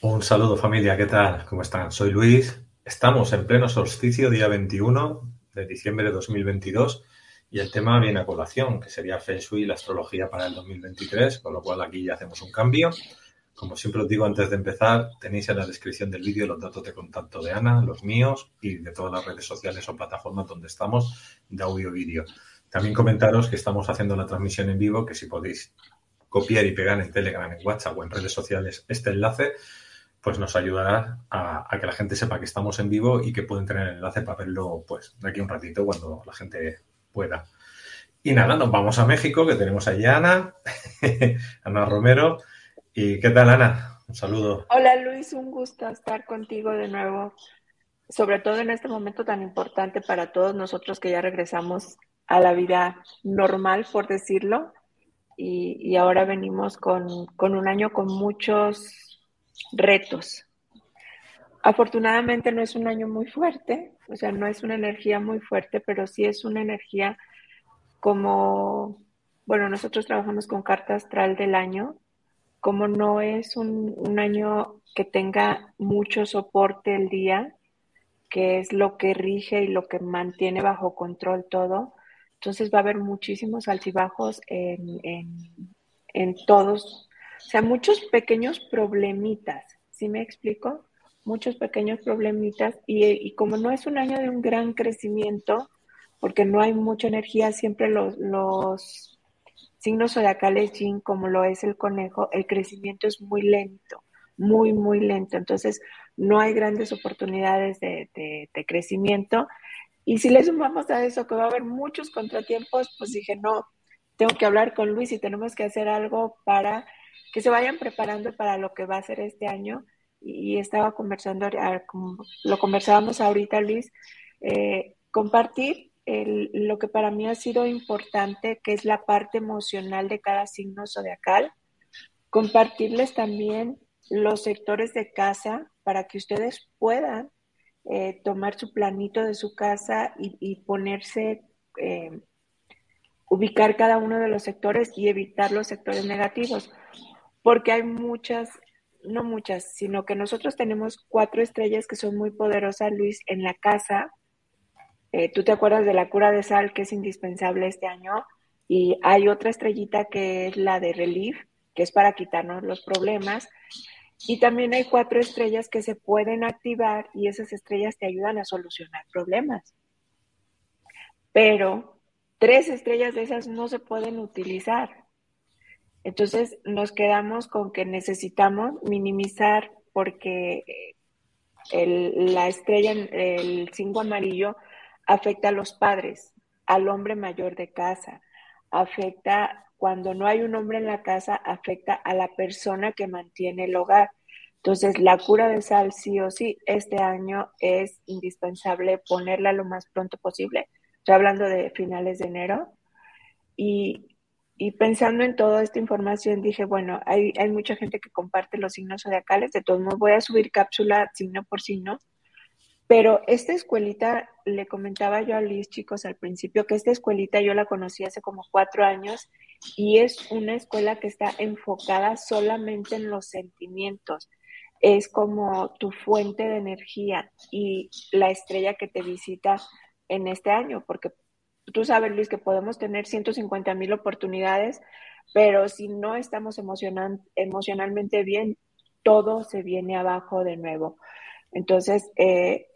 Un saludo familia, ¿qué tal? ¿Cómo están? Soy Luis. Estamos en pleno solsticio, día 21 de diciembre de 2022, y el tema viene a colación, que sería Feng Shui y la astrología para el 2023, con lo cual aquí ya hacemos un cambio. Como siempre os digo antes de empezar, tenéis en la descripción del vídeo los datos de contacto de Ana, los míos y de todas las redes sociales o plataformas donde estamos de audio y vídeo. También comentaros que estamos haciendo la transmisión en vivo, que si podéis copiar y pegar en Telegram, en WhatsApp o en redes sociales este enlace, pues nos ayudará a, que la gente sepa que estamos en vivo y que pueden tener el enlace para verlo pues de aquí un ratito cuando la gente pueda. Y nada, nos vamos a México, que tenemos allí a Ana, Ana Romero. ¿Y qué tal, Ana? Un saludo. Hola, Luis, un gusto estar contigo de nuevo, sobre todo en este momento tan importante para todos nosotros que ya regresamos a la vida normal, por decirlo, y, ahora venimos con, con un año con muchos retos. Afortunadamente no es un año muy fuerte, o sea, no es una energía muy fuerte, pero sí es una energía como, bueno, nosotros trabajamos con carta astral del año, como no es un, año que tenga mucho soporte el día, que es lo que rige y lo que mantiene bajo control todo, entonces va a haber muchísimos altibajos en, en, en todos o sea, muchos pequeños problemitas, ¿sí me explico? Muchos pequeños problemitas y, como no es un año de un gran crecimiento, porque no hay mucha energía, siempre los, los signos zodiacales Yin, como lo es el conejo, el crecimiento es muy lento, muy, muy lento. Entonces, no hay grandes oportunidades de, de crecimiento. Y si le sumamos a eso que va a haber muchos contratiempos, pues dije, no, tengo que hablar con Luis y tenemos que hacer algo para que se vayan preparando para lo que va a ser este año. Y, estaba conversando, lo conversábamos ahorita, Luis, eh, compartir lo que para mí ha sido importante, que es la parte emocional de cada signo zodiacal. Compartirles también los sectores de casa para que ustedes puedan eh, tomar su planito de su casa y, ponerse, eh, ubicar cada uno de los sectores y evitar los sectores negativos porque hay muchas, no muchas, sino que nosotros tenemos cuatro estrellas que son muy poderosas, Luis, en la casa. Eh, Tú te acuerdas de la cura de sal que es indispensable este año y hay otra estrellita que es la de relief, que es para quitarnos los problemas. Y también hay cuatro estrellas que se pueden activar y esas estrellas te ayudan a solucionar problemas. Pero tres estrellas de esas no se pueden utilizar. Entonces nos quedamos con que necesitamos minimizar porque la estrella, el cinco amarillo, afecta a los padres, al hombre mayor de casa, afecta cuando no hay un hombre en la casa, afecta a la persona que mantiene el hogar. Entonces, la cura de sal, sí o sí, este año es indispensable ponerla lo más pronto posible. Estoy hablando de finales de enero. Y y pensando en toda esta información, dije, bueno, hay, hay mucha gente que comparte los signos zodiacales, de todos modos voy a subir cápsula signo por signo, pero esta escuelita, le comentaba yo a Liz, chicos, al principio, que esta escuelita yo la conocí hace como cuatro años y es una escuela que está enfocada solamente en los sentimientos. Es como tu fuente de energía y la estrella que te visita en este año, porque tú sabes, Luis, que podemos tener 150 mil oportunidades, pero si no estamos emocionalmente bien, todo se viene abajo de nuevo. Entonces, eh,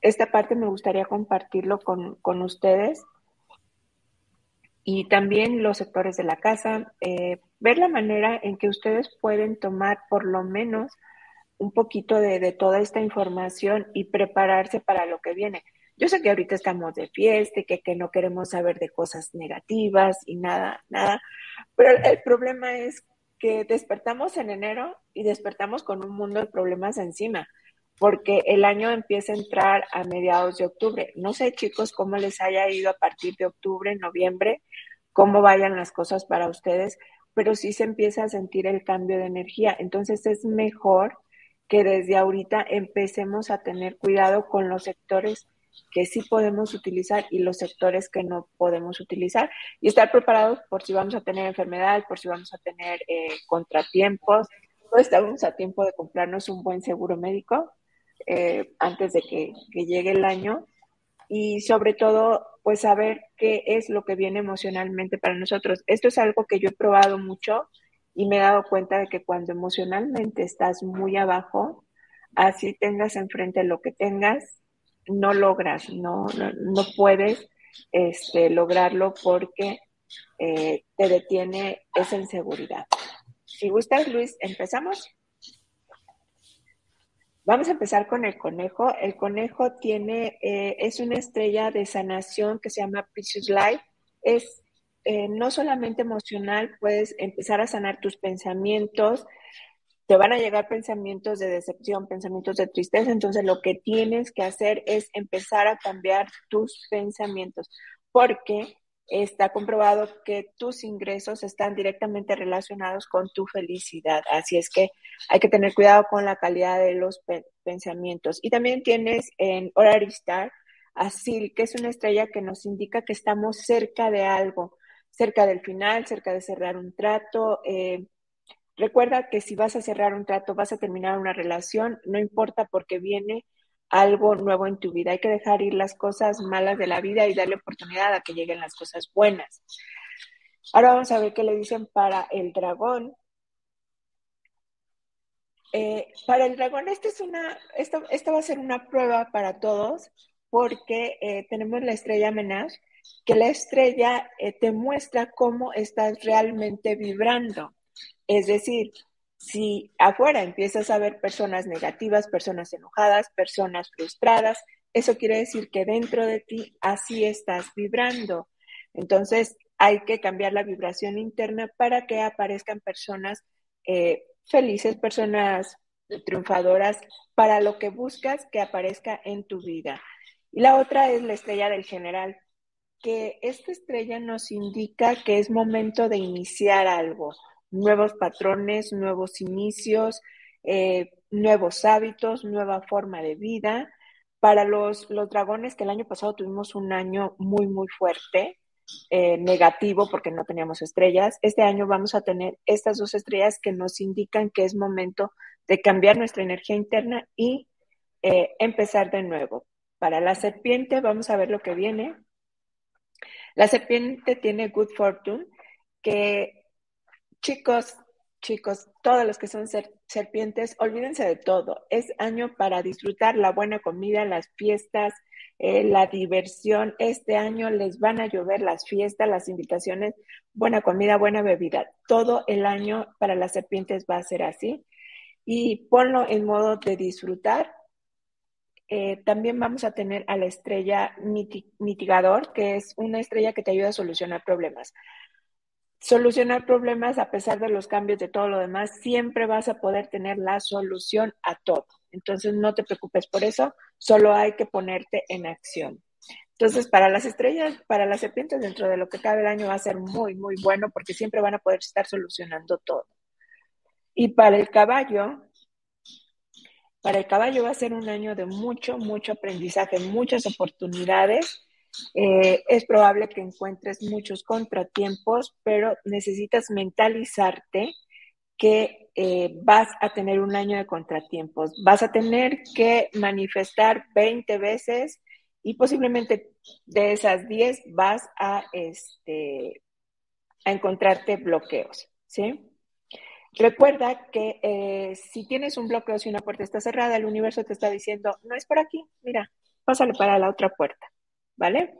esta parte me gustaría compartirlo con, ustedes y también los sectores de la casa. Eh, ver la manera en que ustedes pueden tomar por lo menos un poquito de, toda esta información y prepararse para lo que viene. Yo sé que ahorita estamos de fiesta que, que no queremos saber de cosas negativas y nada, nada, pero el problema es que despertamos en enero y despertamos con un mundo de problemas encima, porque el año empieza a entrar a mediados de octubre. No sé, chicos, cómo les haya ido a partir de octubre, noviembre, cómo vayan las cosas para ustedes, pero sí se empieza a sentir el cambio de energía. Entonces es mejor que desde ahorita empecemos a tener cuidado con los sectores que sí podemos utilizar y los sectores que no podemos utilizar y estar preparados por si vamos a tener enfermedades, por si vamos a tener eh, contratiempos. No estamos a tiempo de comprarnos un buen seguro médico eh, antes de que, que llegue el año y sobre todo pues saber qué es lo que viene emocionalmente para nosotros. Esto es algo que yo he probado mucho y me he dado cuenta de que cuando emocionalmente estás muy abajo, así tengas enfrente lo que tengas, no logras, no, no, puedes este, lograrlo porque eh, te detiene esa inseguridad. Si gustas, Luis, empezamos. Vamos a empezar con el conejo. El conejo tiene, eh, es una estrella de sanación que se llama Precious Life. Es eh, no solamente emocional, puedes empezar a sanar tus pensamientos, te van a llegar pensamientos de decepción, pensamientos de tristeza, entonces lo que tienes que hacer es empezar a cambiar tus pensamientos, porque está comprobado que tus ingresos están directamente relacionados con tu felicidad. Así es que hay que tener cuidado con la calidad de los pensamientos. Y también tienes en Horary Star a Sil, que es una estrella que nos indica que estamos cerca de algo, cerca del final, cerca de cerrar un trato. Eh, Recuerda que si vas a cerrar un trato, vas a terminar una relación, no importa porque viene algo nuevo en tu vida. Hay que dejar ir las cosas malas de la vida y darle oportunidad a que lleguen las cosas buenas. Ahora vamos a ver qué le dicen para el dragón. Eh, para el dragón, esta es una, esta, va a ser una prueba para todos porque eh, tenemos la estrella Menage, que la estrella eh, te muestra cómo estás realmente vibrando. Es decir, si afuera empiezas a ver personas negativas, personas enojadas, personas frustradas, eso quiere decir que dentro de ti así estás vibrando. Entonces hay que cambiar la vibración interna para que aparezcan personas eh, felices, personas triunfadoras, para lo que buscas que aparezca en tu vida. Y la otra es la estrella del general, que esta estrella nos indica que es momento de iniciar algo, nuevos patrones, nuevos inicios, eh, nuevos hábitos, nueva forma de vida. Para los, los dragones, que el año pasado tuvimos un año muy, muy fuerte, eh, negativo porque no teníamos estrellas, este año vamos a tener estas dos estrellas que nos indican que es momento de cambiar nuestra energía interna y eh, empezar de nuevo. Para la serpiente, vamos a ver lo que viene. La serpiente tiene good fortune, que Chicos, chicos, todos los que son serpientes, olvídense de todo. Es año para disfrutar la buena comida, las fiestas, eh, la diversión. Este año les van a llover las fiestas, las invitaciones, buena comida, buena bebida. Todo el año para las serpientes va a ser así. Y ponlo en modo de disfrutar. Eh, también vamos a tener a la estrella mitigador, que es una estrella que te ayuda a solucionar problemas solucionar problemas a pesar de los cambios de todo lo demás, siempre vas a poder tener la solución a todo. Entonces no te preocupes por eso, solo hay que ponerte en acción. Entonces, para las estrellas, para las serpientes, dentro de lo que cabe el año va a ser muy, muy bueno porque siempre van a poder estar solucionando todo. Y para el caballo, para el caballo va a ser un año de mucho, mucho aprendizaje, muchas oportunidades eh, es probable que encuentres muchos contratiempos, pero necesitas mentalizarte que eh, vas a tener un año de contratiempos. Vas a tener que manifestar 20 veces y posiblemente de esas 10 vas a, este, a encontrarte bloqueos, ¿sí? Recuerda que eh, si tienes un bloqueo, si una puerta está cerrada, el universo te está diciendo, no es por aquí, mira, pásale para la otra puerta. ¿Vale?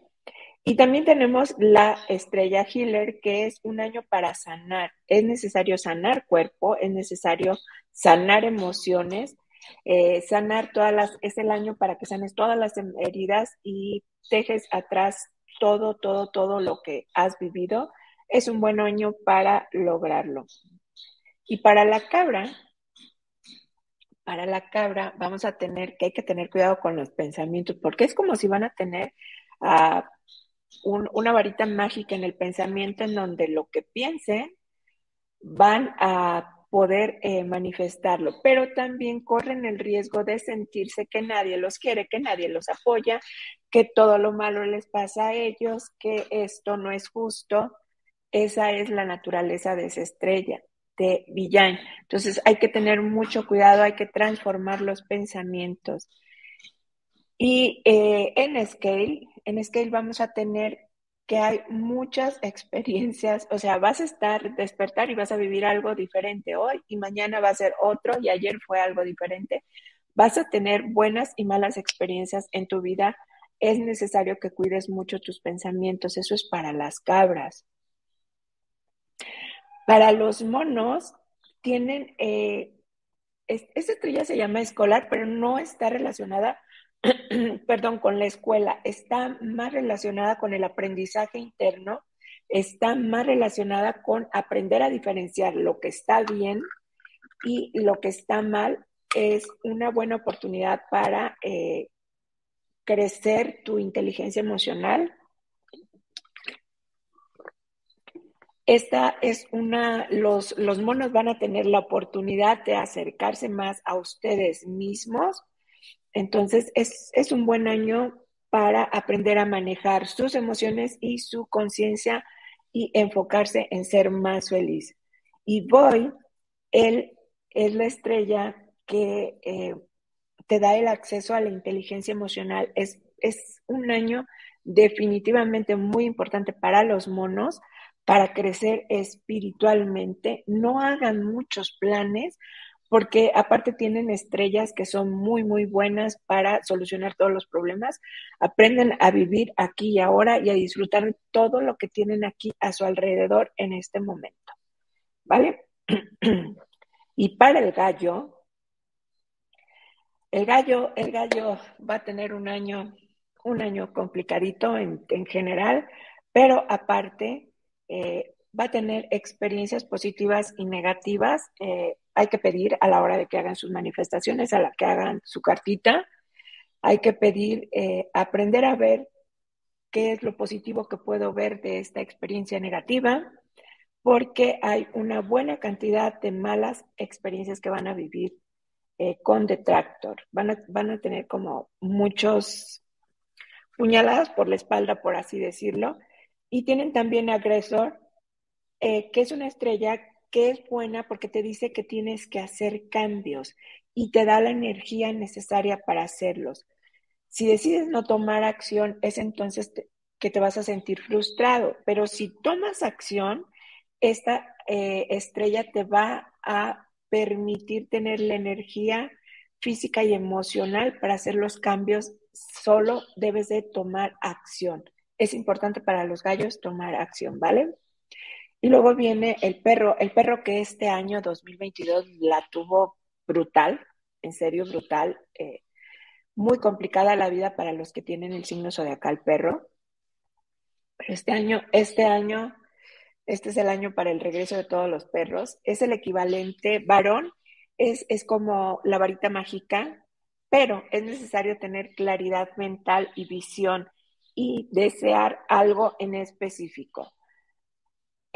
Y también tenemos la estrella healer, que es un año para sanar. Es necesario sanar cuerpo, es necesario sanar emociones, eh, sanar todas las, es el año para que sanes todas las heridas y dejes atrás todo, todo, todo lo que has vivido. Es un buen año para lograrlo. Y para la cabra, para la cabra vamos a tener que hay que tener cuidado con los pensamientos, porque es como si van a tener una varita mágica en el pensamiento en donde lo que piensen van a poder eh, manifestarlo, pero también corren el riesgo de sentirse que nadie los quiere, que nadie los apoya, que todo lo malo les pasa a ellos, que esto no es justo. Esa es la naturaleza de esa estrella, de villán. Entonces hay que tener mucho cuidado, hay que transformar los pensamientos. Y eh, en Scale, en Scale vamos a tener que hay muchas experiencias, o sea, vas a estar, despertar y vas a vivir algo diferente hoy y mañana va a ser otro y ayer fue algo diferente. Vas a tener buenas y malas experiencias en tu vida. Es necesario que cuides mucho tus pensamientos. Eso es para las cabras. Para los monos, tienen, eh, esta estrella se llama escolar, pero no está relacionada perdón, con la escuela, está más relacionada con el aprendizaje interno, está más relacionada con aprender a diferenciar lo que está bien y lo que está mal. Es una buena oportunidad para eh, crecer tu inteligencia emocional. Esta es una, los, los monos van a tener la oportunidad de acercarse más a ustedes mismos entonces, es, un buen año para aprender a manejar sus emociones y su conciencia y enfocarse en ser más feliz. Y Boy, él es la estrella que eh, te da el acceso a la inteligencia emocional. Es, es un año definitivamente muy importante para los monos, para crecer espiritualmente. No hagan muchos planes porque aparte tienen estrellas que son muy, muy buenas para solucionar todos los problemas. Aprenden a vivir aquí y ahora y a disfrutar todo lo que tienen aquí a su alrededor en este momento. ¿Vale? y para el gallo, el gallo, el gallo va a tener un año, un año complicadito en, general, pero aparte eh, va a tener experiencias positivas y negativas. Eh, hay que pedir a la hora de que hagan sus manifestaciones, a la que hagan su cartita, hay que pedir, eh, aprender a ver qué es lo positivo que puedo ver de esta experiencia negativa, porque hay una buena cantidad de malas experiencias que van a vivir eh, con detractor. Van a, van a tener como muchos puñaladas por la espalda, por así decirlo, y tienen también agresor, eh, que es una estrella que es buena porque te dice que tienes que hacer cambios y te da la energía necesaria para hacerlos. Si decides no tomar acción, es entonces que te vas a sentir frustrado, pero si tomas acción, esta eh, estrella te va a permitir tener la energía física y emocional para hacer los cambios, solo debes de tomar acción. Es importante para los gallos tomar acción, ¿vale? Y luego viene el perro, el perro que este año 2022 la tuvo brutal, en serio brutal, eh, muy complicada la vida para los que tienen el signo zodiacal perro. Pero este año, este año, este es el año para el regreso de todos los perros. Es el equivalente varón, es, es como la varita mágica, pero es necesario tener claridad mental y visión y desear algo en específico.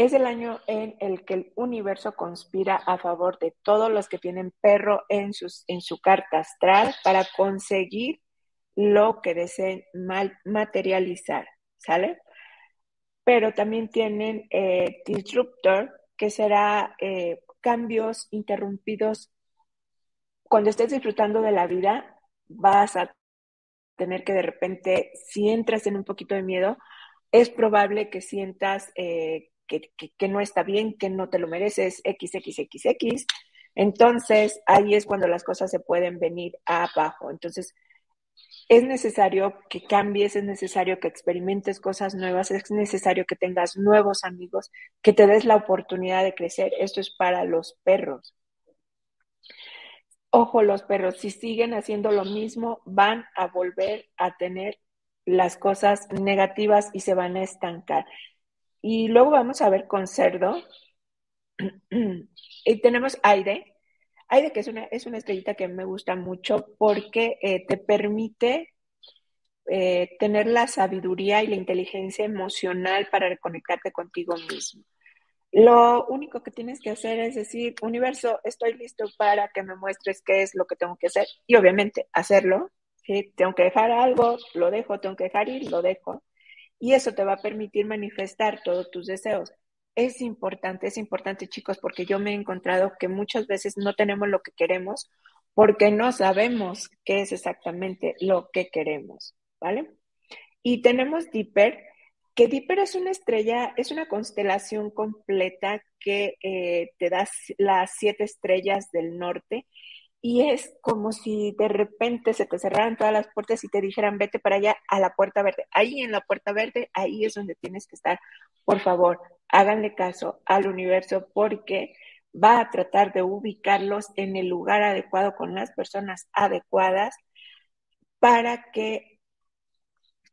Es el año en el que el universo conspira a favor de todos los que tienen perro en, sus, en su carta astral para conseguir lo que deseen materializar, ¿sale? Pero también tienen eh, disruptor, que será eh, cambios interrumpidos. Cuando estés disfrutando de la vida, vas a tener que de repente, si entras en un poquito de miedo, es probable que sientas eh, que, no está bien, que no te lo mereces, XXXX. Entonces, ahí es cuando las cosas se pueden venir abajo. Entonces, es necesario que cambies, es necesario que experimentes cosas nuevas, es necesario que tengas nuevos amigos, que te des la oportunidad de crecer. Esto es para los perros. Ojo, los perros, si siguen haciendo lo mismo, van a volver a tener las cosas negativas y se van a estancar. Y luego vamos a ver con cerdo. y tenemos Aire. Aire, que es una, es una estrellita que me gusta mucho porque eh, te permite eh, tener la sabiduría y la inteligencia emocional para reconectarte contigo mismo. Lo único que tienes que hacer es decir, universo, estoy listo para que me muestres qué es lo que tengo que hacer y obviamente hacerlo. ¿sí? Tengo que dejar algo, lo dejo, tengo que dejar ir, lo dejo. Y eso te va a permitir manifestar todos tus deseos. Es importante, es importante chicos, porque yo me he encontrado que muchas veces no tenemos lo que queremos porque no sabemos qué es exactamente lo que queremos, ¿vale? Y tenemos Dipper, que Dipper es una estrella, es una constelación completa que eh, te da las siete estrellas del norte y es como si de repente se te cerraran todas las puertas y te dijeran vete para allá a la puerta verde. Ahí en la puerta verde, ahí es donde tienes que estar. Por favor, háganle caso al universo porque va a tratar de ubicarlos en el lugar adecuado con las personas adecuadas para que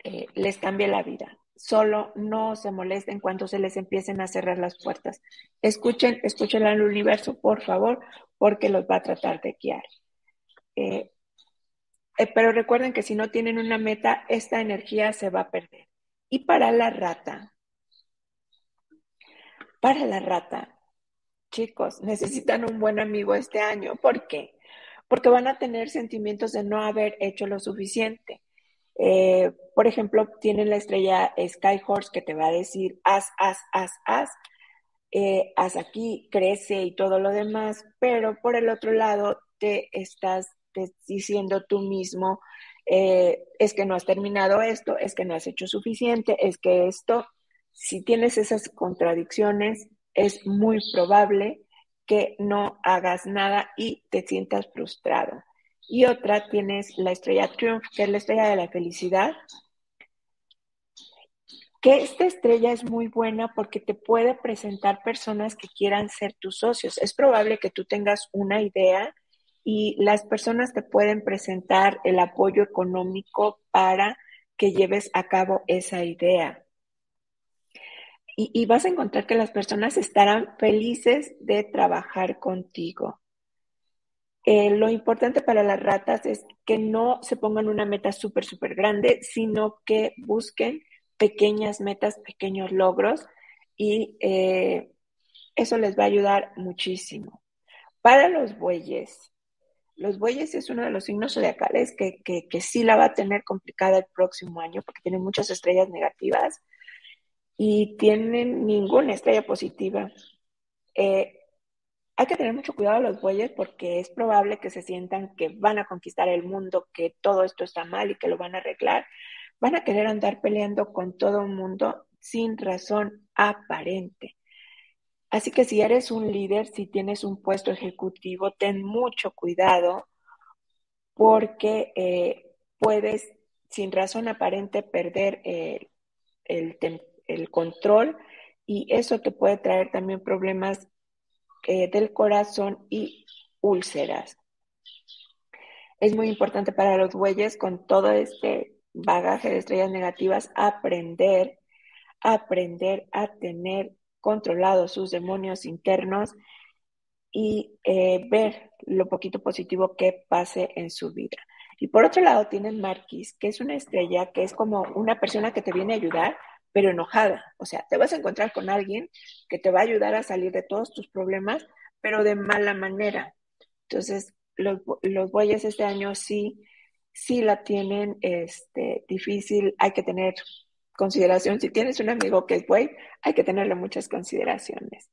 eh, les cambie la vida solo no se molesten cuando se les empiecen a cerrar las puertas. Escuchen, escuchen al universo, por favor, porque los va a tratar de guiar. Eh, eh, pero recuerden que si no tienen una meta, esta energía se va a perder. Y para la rata, para la rata, chicos, necesitan un buen amigo este año. ¿Por qué? Porque van a tener sentimientos de no haber hecho lo suficiente eh, por ejemplo, tienen la estrella Skyhorse que te va a decir haz, haz, haz, haz, eh, haz aquí, crece y todo lo demás, pero por el otro lado te estás diciendo tú mismo, eh, es que no has terminado esto, es que no has hecho suficiente, es que esto, si tienes esas contradicciones, es muy probable que no hagas nada y te sientas frustrado y otra tienes la estrella Triumph, que es la estrella de la felicidad, que esta estrella es muy buena porque te puede presentar personas que quieran ser tus socios. Es probable que tú tengas una idea y las personas te pueden presentar el apoyo económico para que lleves a cabo esa idea. Y, y vas a encontrar que las personas estarán felices de trabajar contigo. Eh, lo importante para las ratas es que no se pongan una meta súper, súper grande, sino que busquen pequeñas metas, pequeños logros y eh, eso les va a ayudar muchísimo. Para los bueyes, los bueyes es uno de los signos zodiacales que, que, sí la va a tener complicada el próximo año porque tienen muchas estrellas negativas y tienen ninguna estrella positiva. Eh, hay que tener mucho cuidado a los bueyes porque es probable que se sientan que van a conquistar el mundo, que todo esto está mal y que lo van a arreglar. Van a querer andar peleando con todo el mundo sin razón aparente. Así que si eres un líder, si tienes un puesto ejecutivo, ten mucho cuidado porque eh, puedes sin razón aparente perder el, el control y eso te puede traer también problemas eh, del corazón y úlceras. Es muy importante para los bueyes con todo este bagaje de estrellas negativas aprender, aprender a tener controlados sus demonios internos y eh, ver lo poquito positivo que pase en su vida. Y por otro lado tienen Marquis, que es una estrella que es como una persona que te viene a ayudar, pero enojada. O sea, te vas a encontrar con alguien que te va a ayudar a salir de todos tus problemas, pero de mala manera. Entonces, los, los bueyes este año sí, sí la tienen este, difícil, hay que tener consideración. Si tienes un amigo que es buey, hay que tenerle muchas consideraciones.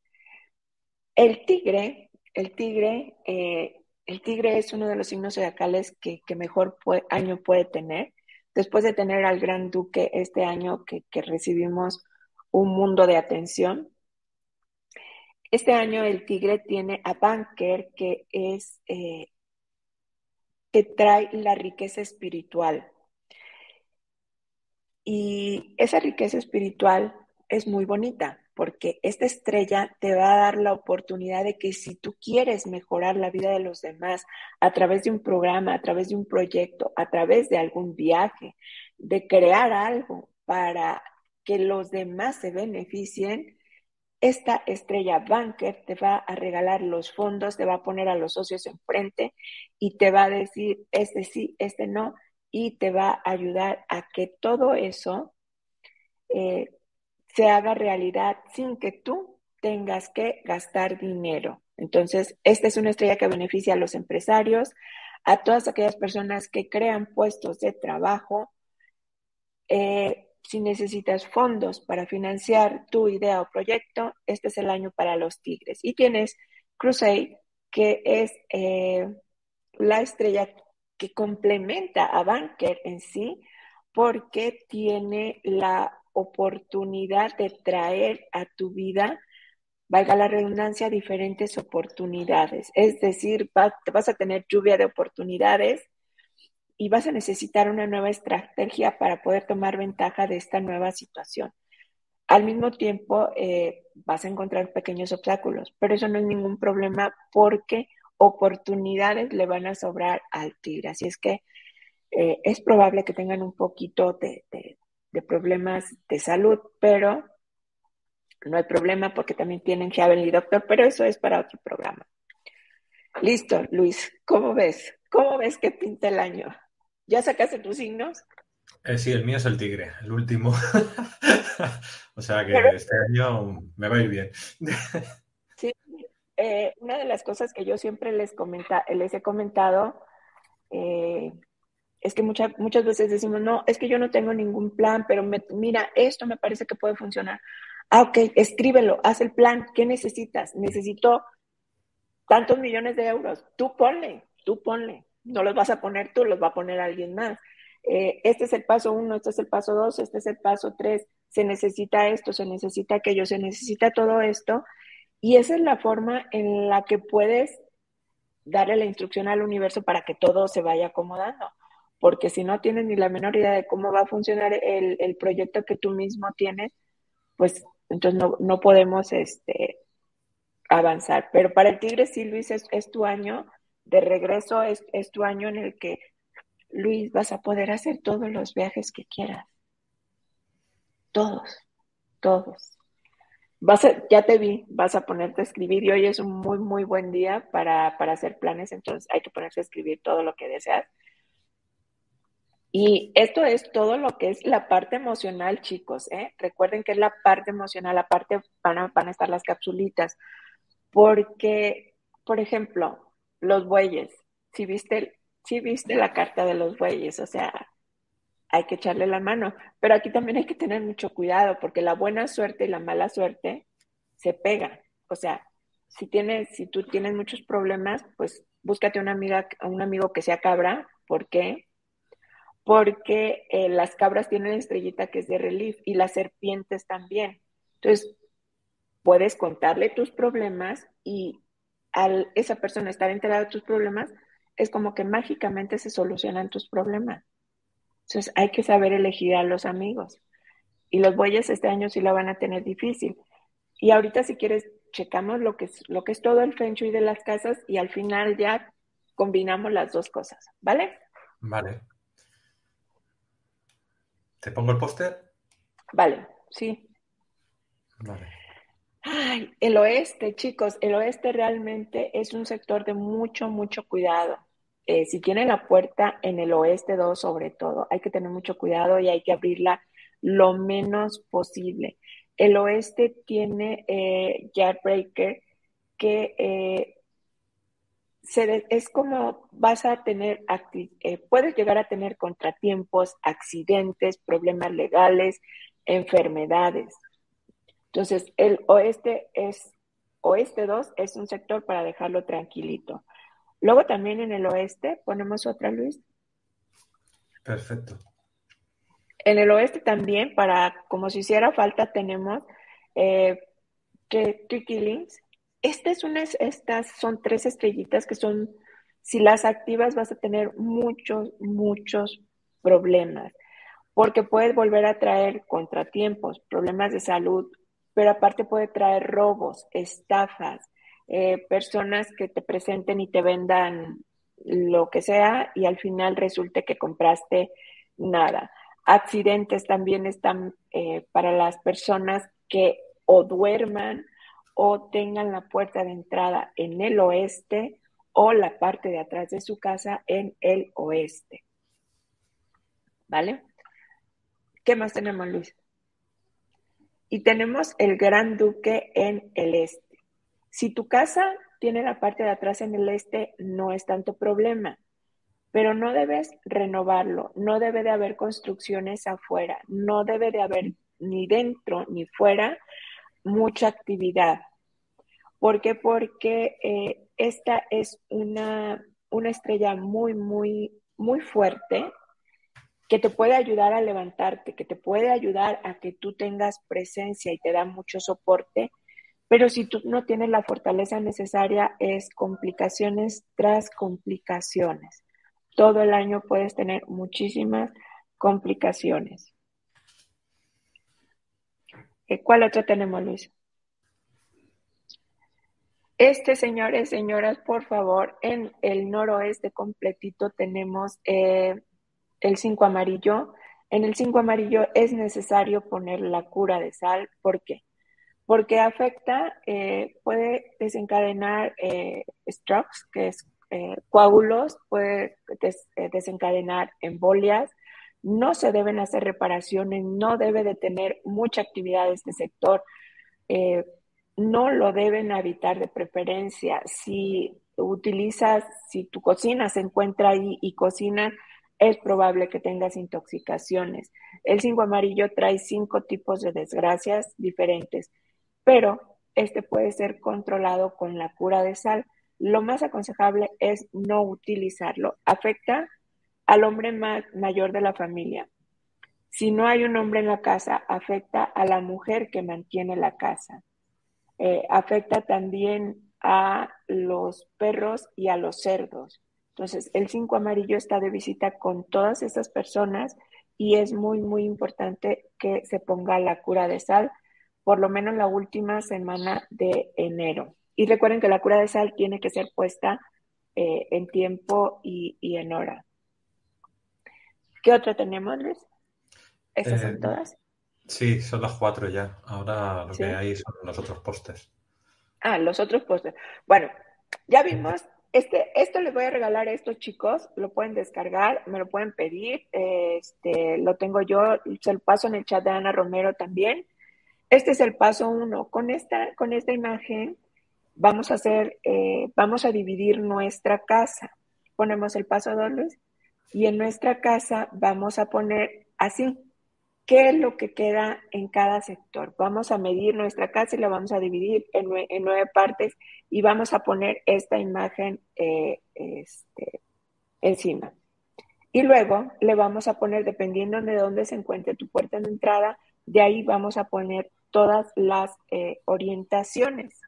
El tigre, el tigre, eh, el tigre es uno de los signos zodiacales que, que mejor año puede tener después de tener al gran duque este año que, recibimos un mundo de atención. Este año el tigre tiene a Banker, que es eh, que trae la riqueza espiritual. Y esa riqueza espiritual es muy bonita porque esta estrella te va a dar la oportunidad de que si tú quieres mejorar la vida de los demás a través de un programa, a través de un proyecto, a través de algún viaje, de crear algo para que los demás se beneficien, esta estrella banker te va a regalar los fondos, te va a poner a los socios enfrente y te va a decir este sí, este no, y te va a ayudar a que todo eso eh, se haga realidad sin que tú tengas que gastar dinero. Entonces, esta es una estrella que beneficia a los empresarios, a todas aquellas personas que crean puestos de trabajo. Eh, si necesitas fondos para financiar tu idea o proyecto, este es el año para los tigres. Y tienes Crusade, que es eh, la estrella que complementa a Banker en sí, porque tiene la oportunidad de traer a tu vida, valga la redundancia, diferentes oportunidades. Es decir, vas a tener lluvia de oportunidades y vas a necesitar una nueva estrategia para poder tomar ventaja de esta nueva situación. Al mismo tiempo, eh, vas a encontrar pequeños obstáculos, pero eso no es ningún problema porque oportunidades le van a sobrar al tigre. Así es que eh, es probable que tengan un poquito de, de problemas de salud, pero no hay problema porque también tienen Javelin Doctor, pero eso es para otro programa. Listo, Luis, ¿cómo ves? ¿Cómo ves que pinta el año? ¿Ya sacaste tus signos? Eh, sí, el mío es el tigre, el último. o sea que este año me va a ir bien. sí, eh, una de las cosas que yo siempre les, comenta, les he comentado eh, es que muchas muchas veces decimos, no, es que yo no tengo ningún plan, pero mira, esto me parece que puede funcionar. Ah, ok, escríbelo, haz el plan, ¿qué necesitas? Necesito tantos millones de euros, tú ponle, tú ponle, no los vas a poner tú, los va a poner alguien más. Eh, este es el paso uno, este es el paso dos, este es el paso tres, se necesita esto, se necesita aquello, se necesita todo esto, y esa es la forma en la que puedes darle la instrucción al universo para que todo se vaya acomodando porque si no tienes ni la menor idea de cómo va a funcionar el, proyecto que tú mismo tienes, pues entonces no, podemos este, avanzar. Pero para el Tigre sí, Luis, es, tu año de regreso, es, tu año en el que, Luis, vas a poder hacer todos los viajes que quieras. Todos, todos. Vas ya te vi, vas a ponerte a escribir y hoy es un muy, muy buen día para, para hacer planes, entonces hay que ponerse a escribir todo lo que deseas y esto es todo lo que es la parte emocional, chicos. ¿eh? Recuerden que es la parte emocional, aparte van a, van a estar las capsulitas. Porque, por ejemplo, los bueyes, si viste, si viste la carta de los bueyes, o sea, hay que echarle la mano. Pero aquí también hay que tener mucho cuidado porque la buena suerte y la mala suerte se pegan. O sea, si tienes, si tú tienes muchos problemas, pues búscate una amiga, un amigo que sea cabra. ¿Por qué? Porque eh, las cabras tienen estrellita que es de relief y las serpientes también. Entonces, puedes contarle tus problemas y al esa persona estar enterada de tus problemas, es como que mágicamente se solucionan tus problemas. Entonces, hay que saber elegir a los amigos. Y los bueyes este año sí la van a tener difícil. Y ahorita, si quieres, checamos lo que es, lo que es todo el feng shui de las casas y al final ya combinamos las dos cosas, ¿vale? Vale. ¿Te pongo el póster? Vale, sí. Vale. Ay, el oeste, chicos, el oeste realmente es un sector de mucho, mucho cuidado. Eh, si tiene la puerta en el oeste 2 sobre todo, hay que tener mucho cuidado y hay que abrirla lo menos posible. El oeste tiene eh, Breaker que eh, es como vas a tener, eh, puedes llegar a tener contratiempos, accidentes, problemas legales, enfermedades. Entonces, el oeste es, oeste 2 es un sector para dejarlo tranquilito. Luego también en el oeste ponemos otra, Luis. Perfecto. En el oeste también, para como si hiciera falta, tenemos eh, Killings, estas son, estas son tres estrellitas que son, si las activas vas a tener muchos, muchos problemas. porque puede volver a traer contratiempos, problemas de salud, pero aparte puede traer robos, estafas, eh, personas que te presenten y te vendan lo que sea y al final resulte que compraste nada. Accidentes también están eh, para las personas que o duerman o tengan la puerta de entrada en el oeste o la parte de atrás de su casa en el oeste. ¿Vale? ¿Qué más tenemos, Luis? Y tenemos el Gran Duque en el este. Si tu casa tiene la parte de atrás en el este, no es tanto problema, pero no debes renovarlo, no debe de haber construcciones afuera, no debe de haber ni dentro ni fuera mucha actividad. ¿Por qué? Porque eh, esta es una, una estrella muy, muy, muy fuerte que te puede ayudar a levantarte, que te puede ayudar a que tú tengas presencia y te da mucho soporte, pero si tú no tienes la fortaleza necesaria es complicaciones tras complicaciones. Todo el año puedes tener muchísimas complicaciones. Eh, ¿Cuál otro tenemos, Luis? Este, señores, señoras, por favor, en el noroeste completito tenemos eh, el 5 amarillo. En el 5 amarillo es necesario poner la cura de sal. ¿Por qué? Porque afecta, eh, puede desencadenar eh, strokes, que es coágulos, puede desencadenar embolias. No se deben hacer reparaciones, no debe de tener mucha actividad este sector. no lo deben habitar de preferencia. Si utilizas, si tu cocina se encuentra ahí y cocinas, es probable que tengas intoxicaciones. El 5 amarillo trae cinco tipos de desgracias diferentes, pero este puede ser controlado con la cura de sal. Lo más aconsejable es no utilizarlo. Afecta al hombre mayor de la familia. Si no hay un hombre en la casa, afecta a la mujer que mantiene la casa. Eh, afecta también a los perros y a los cerdos. Entonces, el 5 amarillo está de visita con todas esas personas y es muy, muy importante que se ponga la cura de sal, por lo menos la última semana de enero. Y recuerden que la cura de sal tiene que ser puesta eh, en tiempo y, en hora. ¿Qué otro tenemos, Luis? ¿Estas son eh, todas? Sí, son las cuatro ya. Ahora lo que hay son los otros postes. Ah, los otros postes. Bueno, ya vimos este, esto les voy a regalar a estos chicos, lo pueden descargar, me lo pueden pedir, este, lo tengo yo, se lo paso en el chat de Ana Romero también. Este es el paso uno. Con esta, con esta imagen vamos a hacer, eh, vamos a dividir nuestra casa. Ponemos el paso dos, y en nuestra casa vamos a poner así, qué es lo que queda en cada sector. Vamos a medir nuestra casa y la vamos a dividir en, nueve, partes y vamos a poner esta imagen eh, este, encima. Y luego le vamos a poner, dependiendo de dónde se encuentre tu puerta de entrada, de ahí vamos a poner todas las eh, orientaciones,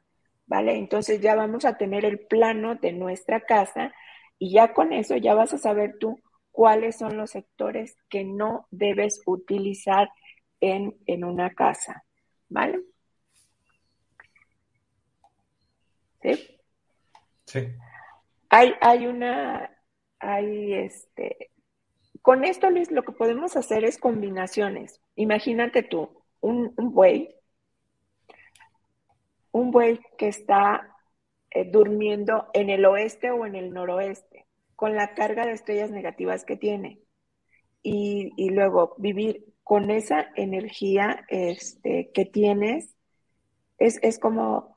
¿vale? Entonces ya vamos a tener el plano de nuestra casa y ya con eso ya vas a saber tú cuáles son los sectores que no debes utilizar en, una casa, ¿vale? ¿Sí? Sí. Hay, hay una, hay este, con esto Luis, lo que podemos hacer es combinaciones. Imagínate tú, un, buey, un buey que está eh, durmiendo en el oeste o en el noroeste con la carga de estrellas negativas que tiene. Y, luego vivir con esa energía este, que tienes es, es como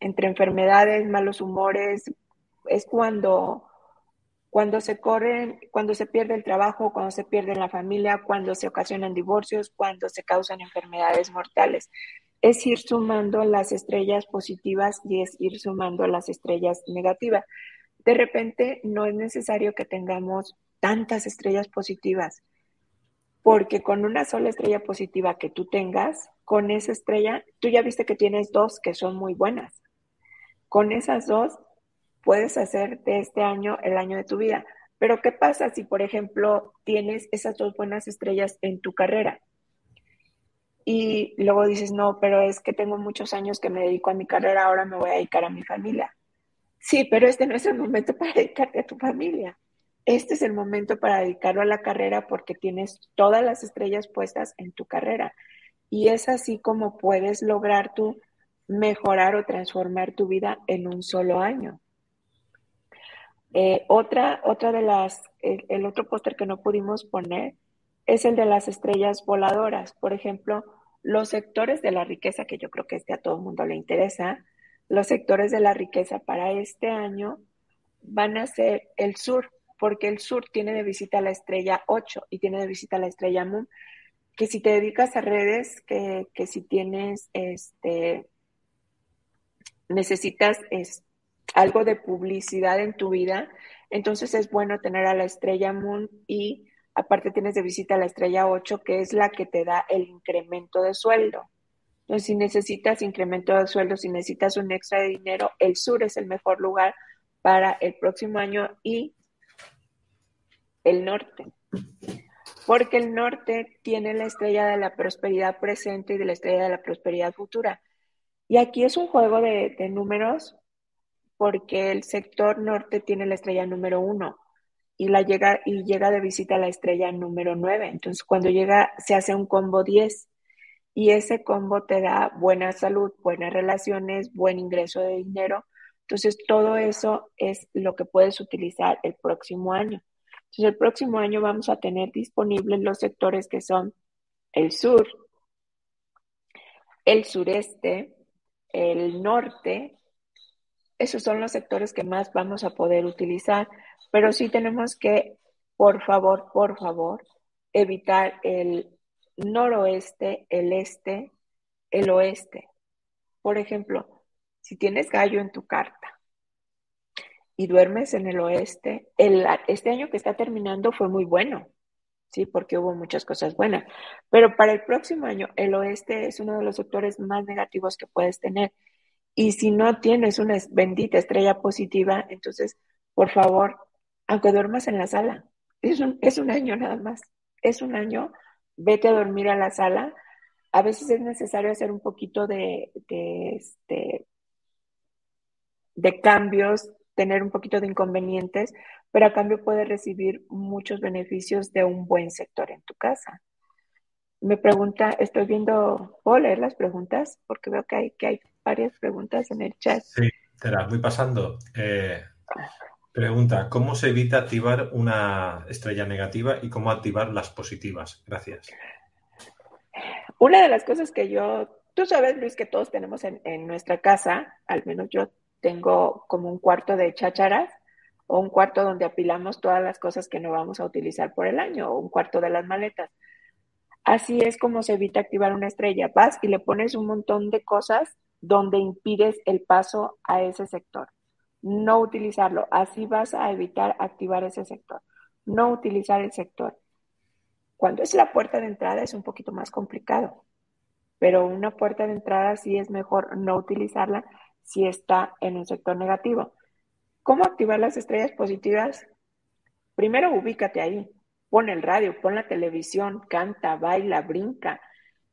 entre enfermedades, malos humores, es cuando, cuando se corren, cuando se pierde el trabajo, cuando se pierde la familia, cuando se ocasionan divorcios, cuando se causan enfermedades mortales. Es ir sumando las estrellas positivas y es ir sumando las estrellas negativas de repente no es necesario que tengamos tantas estrellas positivas, porque con una sola estrella positiva que tú tengas, con esa estrella, tú ya viste que tienes dos que son muy buenas. Con esas dos puedes hacer de este año el año de tu vida. Pero ¿qué pasa si, por ejemplo, tienes esas dos buenas estrellas en tu carrera? Y luego dices, no, pero es que tengo muchos años que me dedico a mi carrera, ahora me voy a dedicar a mi familia. Sí, pero este no es el momento para dedicarte a tu familia. Este es el momento para dedicarlo a la carrera porque tienes todas las estrellas puestas en tu carrera. Y es así como puedes lograr tú mejorar o transformar tu vida en un solo año. Eh, otra, otra de las, el, otro póster que no pudimos poner es el de las estrellas voladoras. Por ejemplo, los sectores de la riqueza, que yo creo que este a todo el mundo le interesa, los sectores de la riqueza para este año van a ser el sur, porque el sur tiene de visita la estrella 8 y tiene de visita la estrella Moon, que si te dedicas a redes, que, que si tienes este necesitas es, algo de publicidad en tu vida, entonces es bueno tener a la estrella Moon y aparte tienes de visita la estrella 8, que es la que te da el incremento de sueldo. Entonces, si necesitas incremento de sueldo, si necesitas un extra de dinero, el sur es el mejor lugar para el próximo año y el norte. Porque el norte tiene la estrella de la prosperidad presente y de la estrella de la prosperidad futura. Y aquí es un juego de, números porque el sector norte tiene la estrella número uno y, la llega, y llega de visita la estrella número nueve. Entonces, cuando llega, se hace un combo 10 y ese combo te da buena salud, buenas relaciones, buen ingreso de dinero. Entonces, todo eso es lo que puedes utilizar el próximo año. Entonces, el próximo año vamos a tener disponibles los sectores que son el sur, el sureste, el norte, esos son los sectores que más vamos a poder utilizar, pero sí tenemos que, por favor, por favor, evitar el noroeste, el este, el oeste. Por ejemplo, si tienes gallo en tu carta y duermes en el oeste, el, este año que está terminando fue muy bueno, ¿sí? Porque hubo muchas cosas buenas. Pero para el próximo año, el oeste es uno de los sectores más negativos que puedes tener. Y si no tienes una bendita estrella positiva, entonces, por favor, aunque duermas en la sala, es un, es un año nada más, es un año, vete a dormir a la sala. A veces es necesario hacer un poquito de, de, este, cambios, tener un poquito de inconvenientes, pero a cambio puedes recibir muchos beneficios de un buen sector en tu casa. Me pregunta, estoy viendo, ¿puedo leer las preguntas? Porque veo que hay, que hay varias preguntas en el chat. Sí, te las voy pasando. Eh, pregunta, ¿cómo se evita activar una estrella negativa y cómo activar las positivas? Gracias. Una de las cosas que yo, tú sabes, Luis, que todos tenemos en, nuestra casa, al menos yo tengo como un cuarto de chácharas o un cuarto donde apilamos todas las cosas que no vamos a utilizar por el año, o un cuarto de las maletas. Así es como se evita activar una estrella. Vas y le pones un montón de cosas donde impides el paso a ese sector. No utilizarlo. Así vas a evitar activar ese sector. No utilizar el sector. Cuando es la puerta de entrada es un poquito más complicado, pero una puerta de entrada sí es mejor no utilizarla si está en un sector negativo. ¿Cómo activar las estrellas positivas? Primero ubícate ahí, pon el radio, pon la televisión, canta, baila, brinca.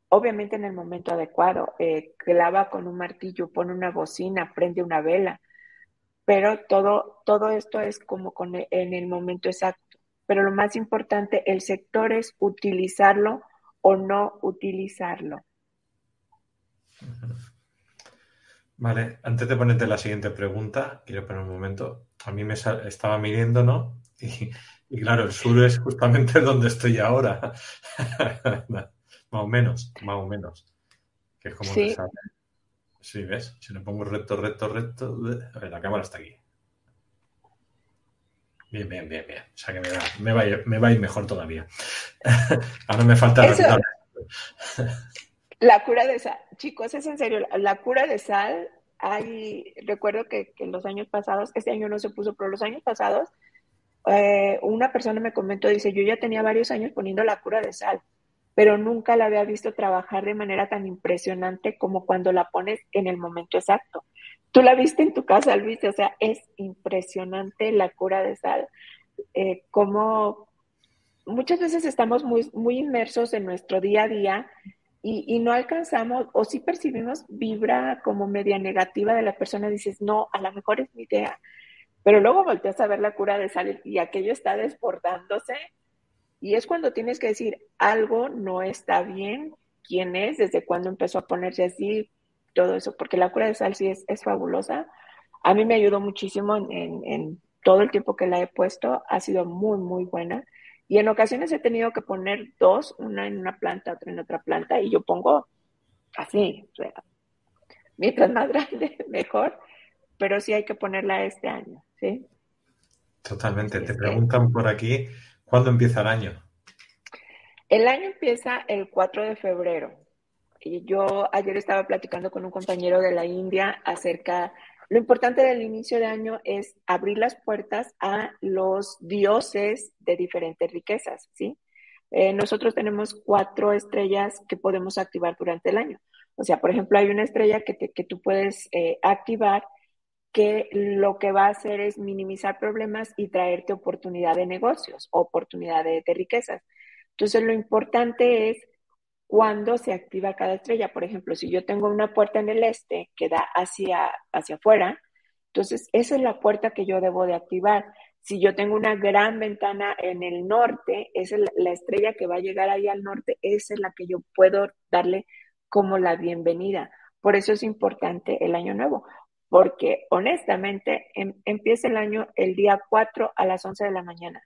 Obviamente en el momento adecuado, eh, clava con un martillo, pon una bocina, prende una vela. Pero todo, todo esto es como con e, en el momento exacto. Pero lo más importante, el sector es utilizarlo o no utilizarlo. Vale, antes de ponerte la siguiente pregunta, quiero poner un momento. A mí me estaba midiendo, ¿no? Y, claro, el sur es justamente donde estoy ahora. más o menos, más o menos. Que es como sí. Sí, ¿ves? Si le pongo recto, recto, recto. A ver, la cámara está aquí. Bien, bien, bien, bien. O sea que me va, me va, a, ir, me va a ir mejor todavía. Ahora me falta Eso, la cura de sal, chicos, es en serio, la cura de sal, hay, recuerdo que, en los años pasados, este año no se puso, pero los años pasados, eh, una persona me comentó, dice, yo ya tenía varios años poniendo la cura de sal, pero nunca la había visto trabajar de manera tan impresionante como cuando la pones en el momento exacto. Tú la viste en tu casa, Luis, o sea, es impresionante la cura de sal. eh, cómo muchas veces estamos muy, muy inmersos en nuestro día a día y, no alcanzamos o si percibimos vibra como media negativa de la persona, dices, no, a lo mejor es mi idea, pero luego volteas a ver la cura de sal y aquello está desbordándose y es cuando tienes que decir, algo no está bien, quién es, desde cuándo empezó a ponerse así, todo eso, porque la cura de sal sí es, es fabulosa. A mí me ayudó muchísimo en, en todo el tiempo que la he puesto, ha sido muy, muy buena. Y en ocasiones he tenido que poner dos, una en una planta, otra en otra planta, y yo pongo así, o sea, mientras más grande, mejor, pero sí hay que ponerla este año, ¿sí? Totalmente. Te preguntan por aquí, ¿cuándo empieza el año? El año empieza el 4 de febrero. Y yo ayer estaba platicando con un compañero de la India acerca lo importante del inicio de año es abrir las puertas a los dioses de diferentes riquezas, ¿sí? Eh, nosotros tenemos cuatro estrellas que podemos activar durante el año. O sea, por ejemplo, hay una estrella que, que tú puedes eh, activar que lo que va a hacer es minimizar problemas y traerte oportunidad de negocios, oportunidad de riquezas. Entonces, lo importante es cuando se activa cada estrella. Por ejemplo, si yo tengo una puerta en el este que da hacia, hacia afuera, entonces esa es la puerta que yo debo de activar. Si yo tengo una gran ventana en el norte, esa es la estrella que va a llegar ahí al norte, esa es la que yo puedo darle como la bienvenida. Por eso es importante el año nuevo, porque honestamente em, empieza el año el día 4 a las 11 de la mañana.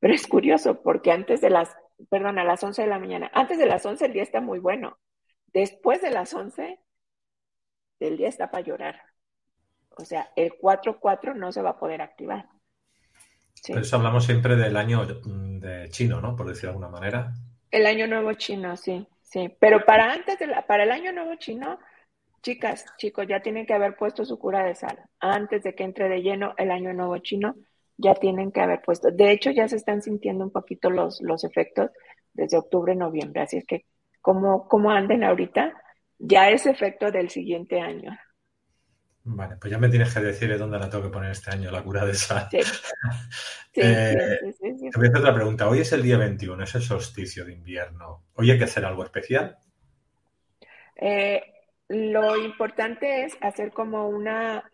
Pero es curioso porque antes de las perdón, a las 11 de la mañana. Antes de las 11 el día está muy bueno. Después de las 11, el día está para llorar. O sea, el 4-4 no se va a poder activar. Por eso hablamos siempre del año de chino, ¿no? Por decir de alguna manera. El año nuevo chino, sí, sí. Pero para antes de la, para el año nuevo chino, chicas, chicos, ya tienen que haber puesto su cura de sal. Antes de que entre de lleno el año nuevo chino, ya tienen que haber puesto. De hecho, ya se están sintiendo un poquito los, los efectos desde octubre, noviembre. Así es que, como, como anden ahorita, ya es efecto del siguiente año. Vale, pues ya me tienes que decir dónde la tengo que poner este año, la cura de sal. Sí. Eh, te voy a hacer otra pregunta. Hoy es el día 21, es el solsticio de invierno. ¿Hoy hay que hacer algo especial? Eh, lo importante es hacer como una,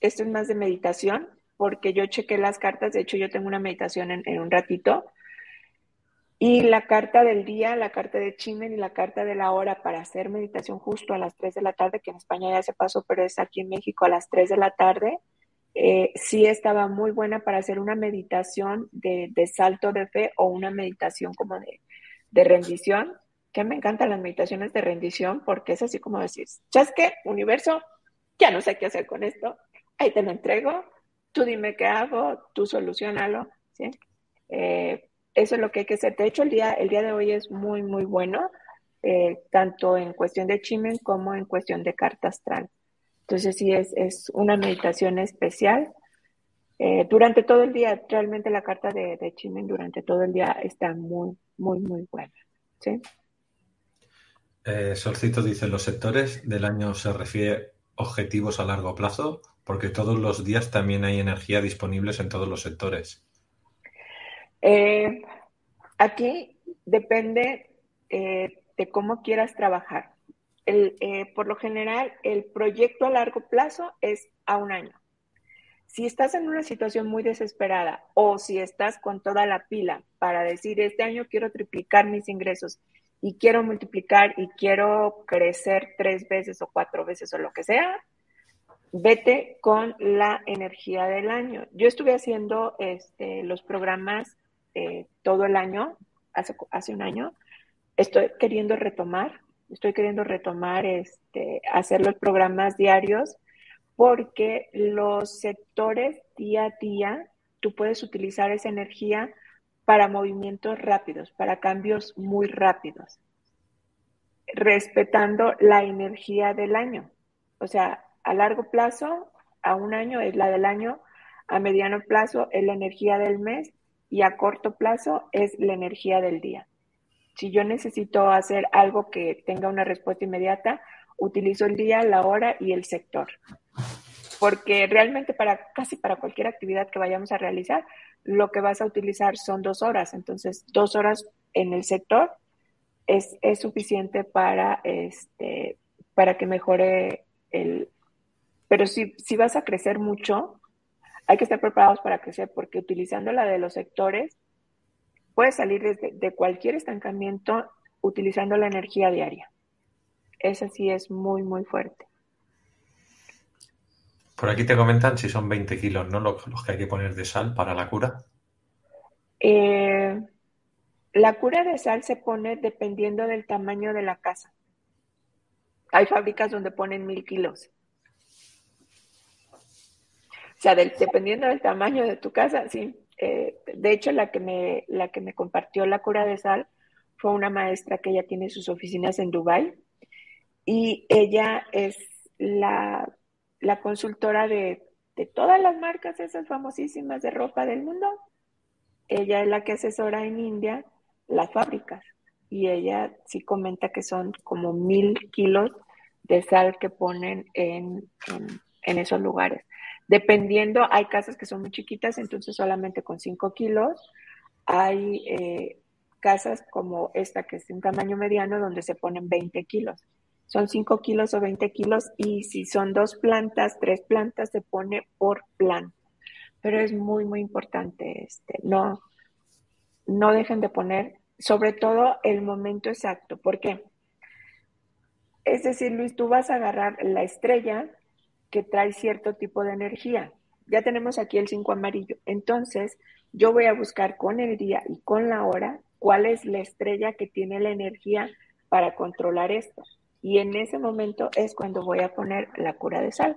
esto es más de meditación, porque yo chequé las cartas, de hecho yo tengo una meditación en, un ratito, y la carta del día, la carta de Chimen y la carta de la hora para hacer meditación justo a las 3 de la tarde, que en España ya se pasó, pero es aquí en México a las 3 de la tarde, eh, sí estaba muy buena para hacer una meditación de, salto de fe o una meditación como de, rendición, que me encantan las meditaciones de rendición porque es así como decir, ¿sabes qué? Universo, ya no sé qué hacer con esto, ahí te lo entrego, tú dime qué hago, tú solucionalo, ¿sí? Eh, eso es lo que hay que hacer. De hecho, el día, el día de hoy es muy, muy bueno, eh, tanto en cuestión de chimen como en cuestión de carta astral. Entonces, sí, es, es una meditación especial. Eh, durante todo el día, realmente la carta de, de chimen durante todo el día está muy, muy, muy buena. ¿sí? Solcito dice, los sectores del año se refiere objetivos a largo plazo porque todos los días también hay energía disponibles en todos los sectores. Eh, aquí depende eh, de cómo quieras trabajar. Eh, por lo general, el proyecto a largo plazo es a un año. Si estás en una situación muy desesperada o si estás con toda la pila para decir, este año quiero triplicar mis ingresos y quiero multiplicar y quiero crecer tres veces o cuatro veces o lo que sea, vete con la energía del año. Yo estuve haciendo este, los programas eh, todo el año, hace, hace un año. Estoy queriendo retomar, estoy queriendo retomar, este, hacer los programas diarios, porque los sectores día a día, tú puedes utilizar esa energía para movimientos rápidos, para cambios muy rápidos, respetando la energía del año. O sea, a largo plazo, a un año es la del año, a mediano plazo es la energía del mes y a corto plazo es la energía del día. Si yo necesito hacer algo que tenga una respuesta inmediata, utilizo el día, la hora y el sector. porque realmente para casi para cualquier actividad que vayamos a realizar, lo que vas a utilizar son dos horas. Entonces, dos horas en el sector es, es suficiente para, este, para que mejore el... Pero si, si vas a crecer mucho, hay que estar preparados para crecer, porque utilizando la de los sectores, puedes salir desde, de cualquier estancamiento utilizando la energía diaria. Esa sí es muy, muy fuerte. Por aquí te comentan si son 20 kilos, ¿no? Los, que hay que poner de sal para la cura. Eh, la cura de sal se pone dependiendo del tamaño de la casa. Hay fábricas donde ponen mil kilos. O sea, dependiendo del tamaño de tu casa, sí. Eh, de hecho, la que, me, la que me compartió la cura de sal fue una maestra que ya tiene sus oficinas en Dubái y ella es la la consultora de, todas las marcas esas famosísimas de ropa del mundo. Ella es la que asesora en India las fábricas y ella sí comenta que son como mil kilos de sal que ponen en, esos lugares. Dependiendo, hay casas que son muy chiquitas, entonces solamente con cinco kilos. Hay eh, casas como esta que es un tamaño mediano donde se ponen 20 kilos son 5 kilos o 20 kilos y si son dos plantas, tres plantas, se pone por plan. Pero es muy, muy importante, este, no, no dejen de poner, sobre todo el momento exacto. ¿Por qué? Es decir, Luis, tú vas a agarrar la estrella que trae cierto tipo de energía. Ya tenemos aquí el 5 amarillo. Entonces, yo voy a buscar con el día y con la hora cuál es la estrella que tiene la energía para controlar esto. Y en ese momento es cuando voy a poner la cura de sal.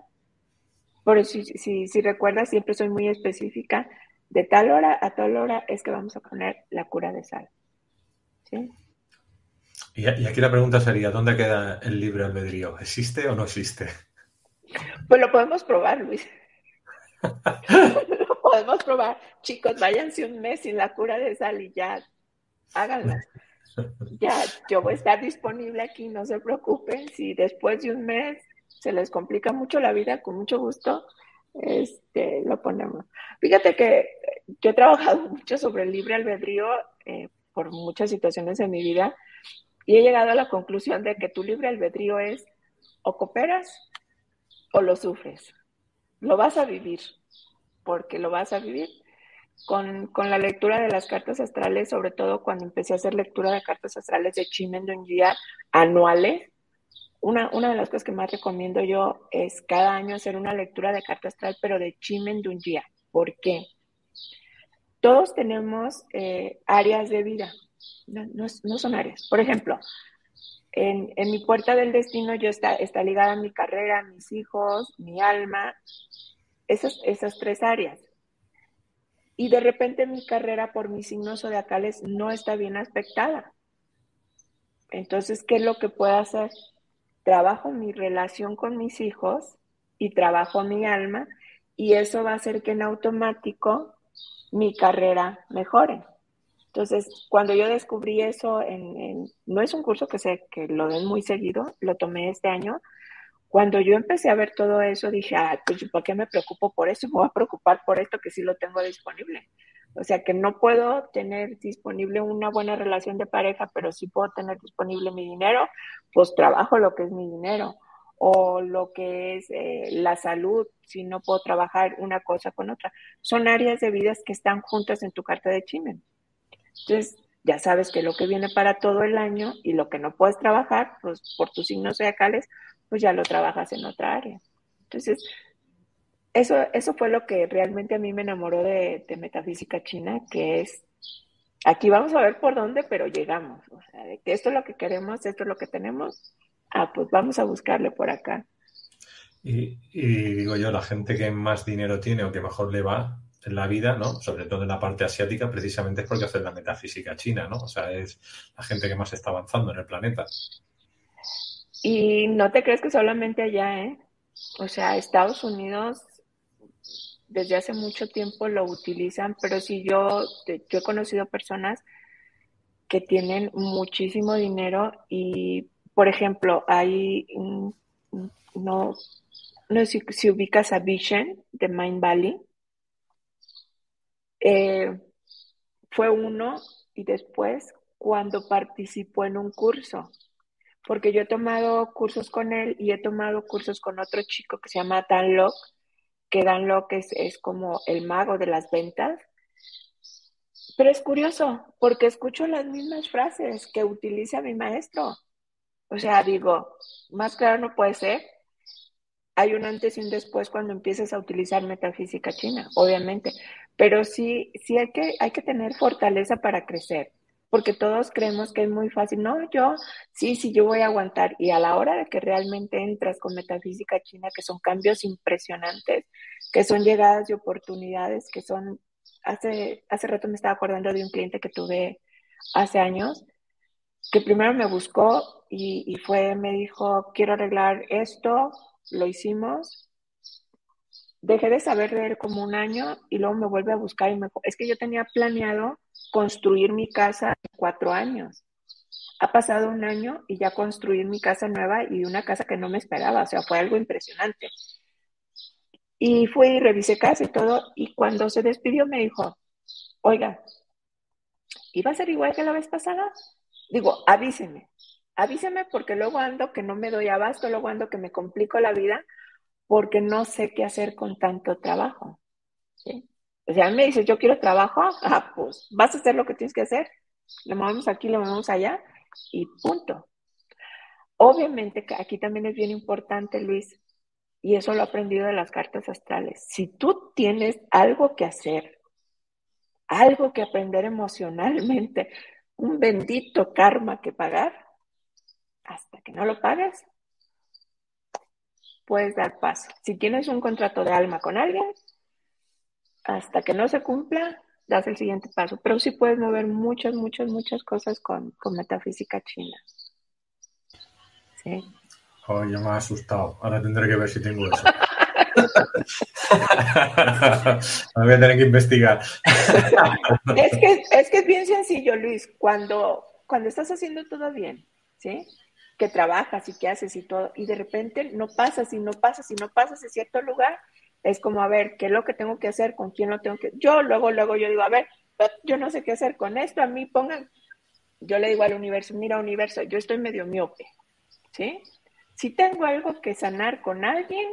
Por eso, si, si, recuerdas, siempre soy muy específica. De tal hora a tal hora es que vamos a poner la cura de sal. ¿Sí? Y, aquí la pregunta sería, ¿dónde queda el libre albedrío? ¿Existe o no existe? Pues lo podemos probar, Luis. lo podemos probar. Chicos, váyanse un mes sin la cura de sal y ya háganlo ya yo voy a estar disponible aquí, no se preocupen. Si después de un mes se les complica mucho la vida, con mucho gusto, este, lo ponemos. Fíjate que yo he trabajado mucho sobre el libre albedrío eh, por muchas situaciones en mi vida y he llegado a la conclusión de que tu libre albedrío es o cooperas o lo sufres. Lo vas a vivir, porque lo vas a vivir con, la lectura de las cartas astrales, sobre todo cuando empecé a hacer lectura de cartas astrales de Chimen día anuales. Una, una de las cosas que más recomiendo yo es cada año hacer una lectura de carta astral, pero de Chimen día ¿Por qué? Todos tenemos eh, áreas de vida, no, son áreas. Por ejemplo, en, mi puerta del destino yo está, está ligada a mi carrera, mis hijos, mi alma, esas, esas tres áreas y de repente mi carrera por mis signos zodiacales no está bien aspectada. Entonces, ¿qué es lo que puedo hacer? Trabajo mi relación con mis hijos y trabajo mi alma y eso va a hacer que en automático mi carrera mejore. Entonces, cuando yo descubrí eso, en, no es un curso que, sé que lo den muy seguido, lo tomé este año, cuando yo empecé a ver todo eso, dije, ah, pues ¿por qué me preocupo por eso? Me voy a preocupar por esto que sí lo tengo disponible. O sea, que no puedo tener disponible una buena relación de pareja, pero sí puedo tener disponible mi dinero, pues trabajo lo que es mi dinero. O lo que es eh, la salud, si no puedo trabajar una cosa con otra. Son áreas de vidas que están juntas en tu carta de Chimen. Entonces, ya sabes que lo que viene para todo el año y lo que no puedes trabajar, pues por tus signos zodiacales, pues ya lo trabajas en otra área. Entonces, eso, eso fue lo que realmente a mí me enamoró de, metafísica china, que es, aquí vamos a ver por dónde, pero llegamos. O sea, de que esto es lo que queremos, esto es lo que tenemos, ah, pues vamos a buscarle por acá. Y, digo yo, la gente que más dinero tiene o que mejor le va en la vida, ¿no? Sobre todo en la parte asiática, precisamente es porque hace la metafísica china, ¿no? O sea, es la gente que más está avanzando en el planeta. Y no te crees que solamente allá, ¿eh? O sea, Estados Unidos desde hace mucho tiempo lo utilizan, pero sí yo, yo he conocido personas que tienen muchísimo dinero y, por ejemplo, hay, no, no sé si, ubicas a Vision de Mind Valley. Eh, fue uno y después cuando participó en un curso, porque yo he tomado cursos con él y he tomado cursos con otro chico que se llama Dan Locke, que Dan Locke es, es como el mago de las ventas. Pero es curioso, porque escucho las mismas frases que utiliza mi maestro. O sea, digo, más claro no puede ser. Hay un antes y un después cuando empiezas a utilizar metafísica china, obviamente. Pero sí, sí hay que, hay que tener fortaleza para crecer, porque todos creemos que es muy fácil. No, yo, sí, sí, yo voy a aguantar. Y a la hora de que realmente entras con metafísica china, que son cambios impresionantes, que son llegadas de oportunidades, que son, hace, hace rato me estaba acordando de un cliente que tuve hace años, que primero me buscó y, fue, me dijo, quiero arreglar esto, lo hicimos, dejé de saber de él como un año y luego me vuelve a buscar y me es que yo tenía planeado construir mi casa en cuatro años. Ha pasado un año y ya construí mi casa nueva y una casa que no me esperaba, o sea, fue algo impresionante. Y fui y revisé casa y todo, y cuando se despidió me dijo, oiga, ¿iba a ser igual que la vez pasada? Digo, avíseme, avíseme porque luego ando que no me doy abasto, luego ando que me complico la vida porque no sé qué hacer con tanto trabajo. ¿sí? O sea, me dice, yo quiero trabajo, ah, pues vas a hacer lo que tienes que hacer, lo movemos aquí, lo movemos allá y punto. Obviamente aquí también es bien importante, Luis, y eso lo he aprendido de las cartas astrales. Si tú tienes algo que hacer, algo que aprender emocionalmente, un bendito karma que pagar, hasta que no lo pagues, puedes dar paso. Si tienes un contrato de alma con alguien, hasta que no se cumpla, das el siguiente paso. Pero sí puedes mover muchas, muchas, muchas cosas con, metafísica china. Sí. Oh, ya me ha asustado. Ahora tendré que ver si tengo eso. voy a tener que investigar. es, que, es que es bien sencillo, Luis. Cuando, cuando estás haciendo todo bien, ¿sí? que trabajas y que haces y todo, y de repente no pasas y no pasas y no pasas en cierto lugar, es como, a ver, ¿qué es lo que tengo que hacer? ¿Con quién lo tengo que...? Yo luego, luego yo digo, a ver, yo no sé qué hacer con esto, a mí pongan, yo le digo al universo, mira universo, yo estoy medio miope, ¿sí? Si tengo algo que sanar con alguien,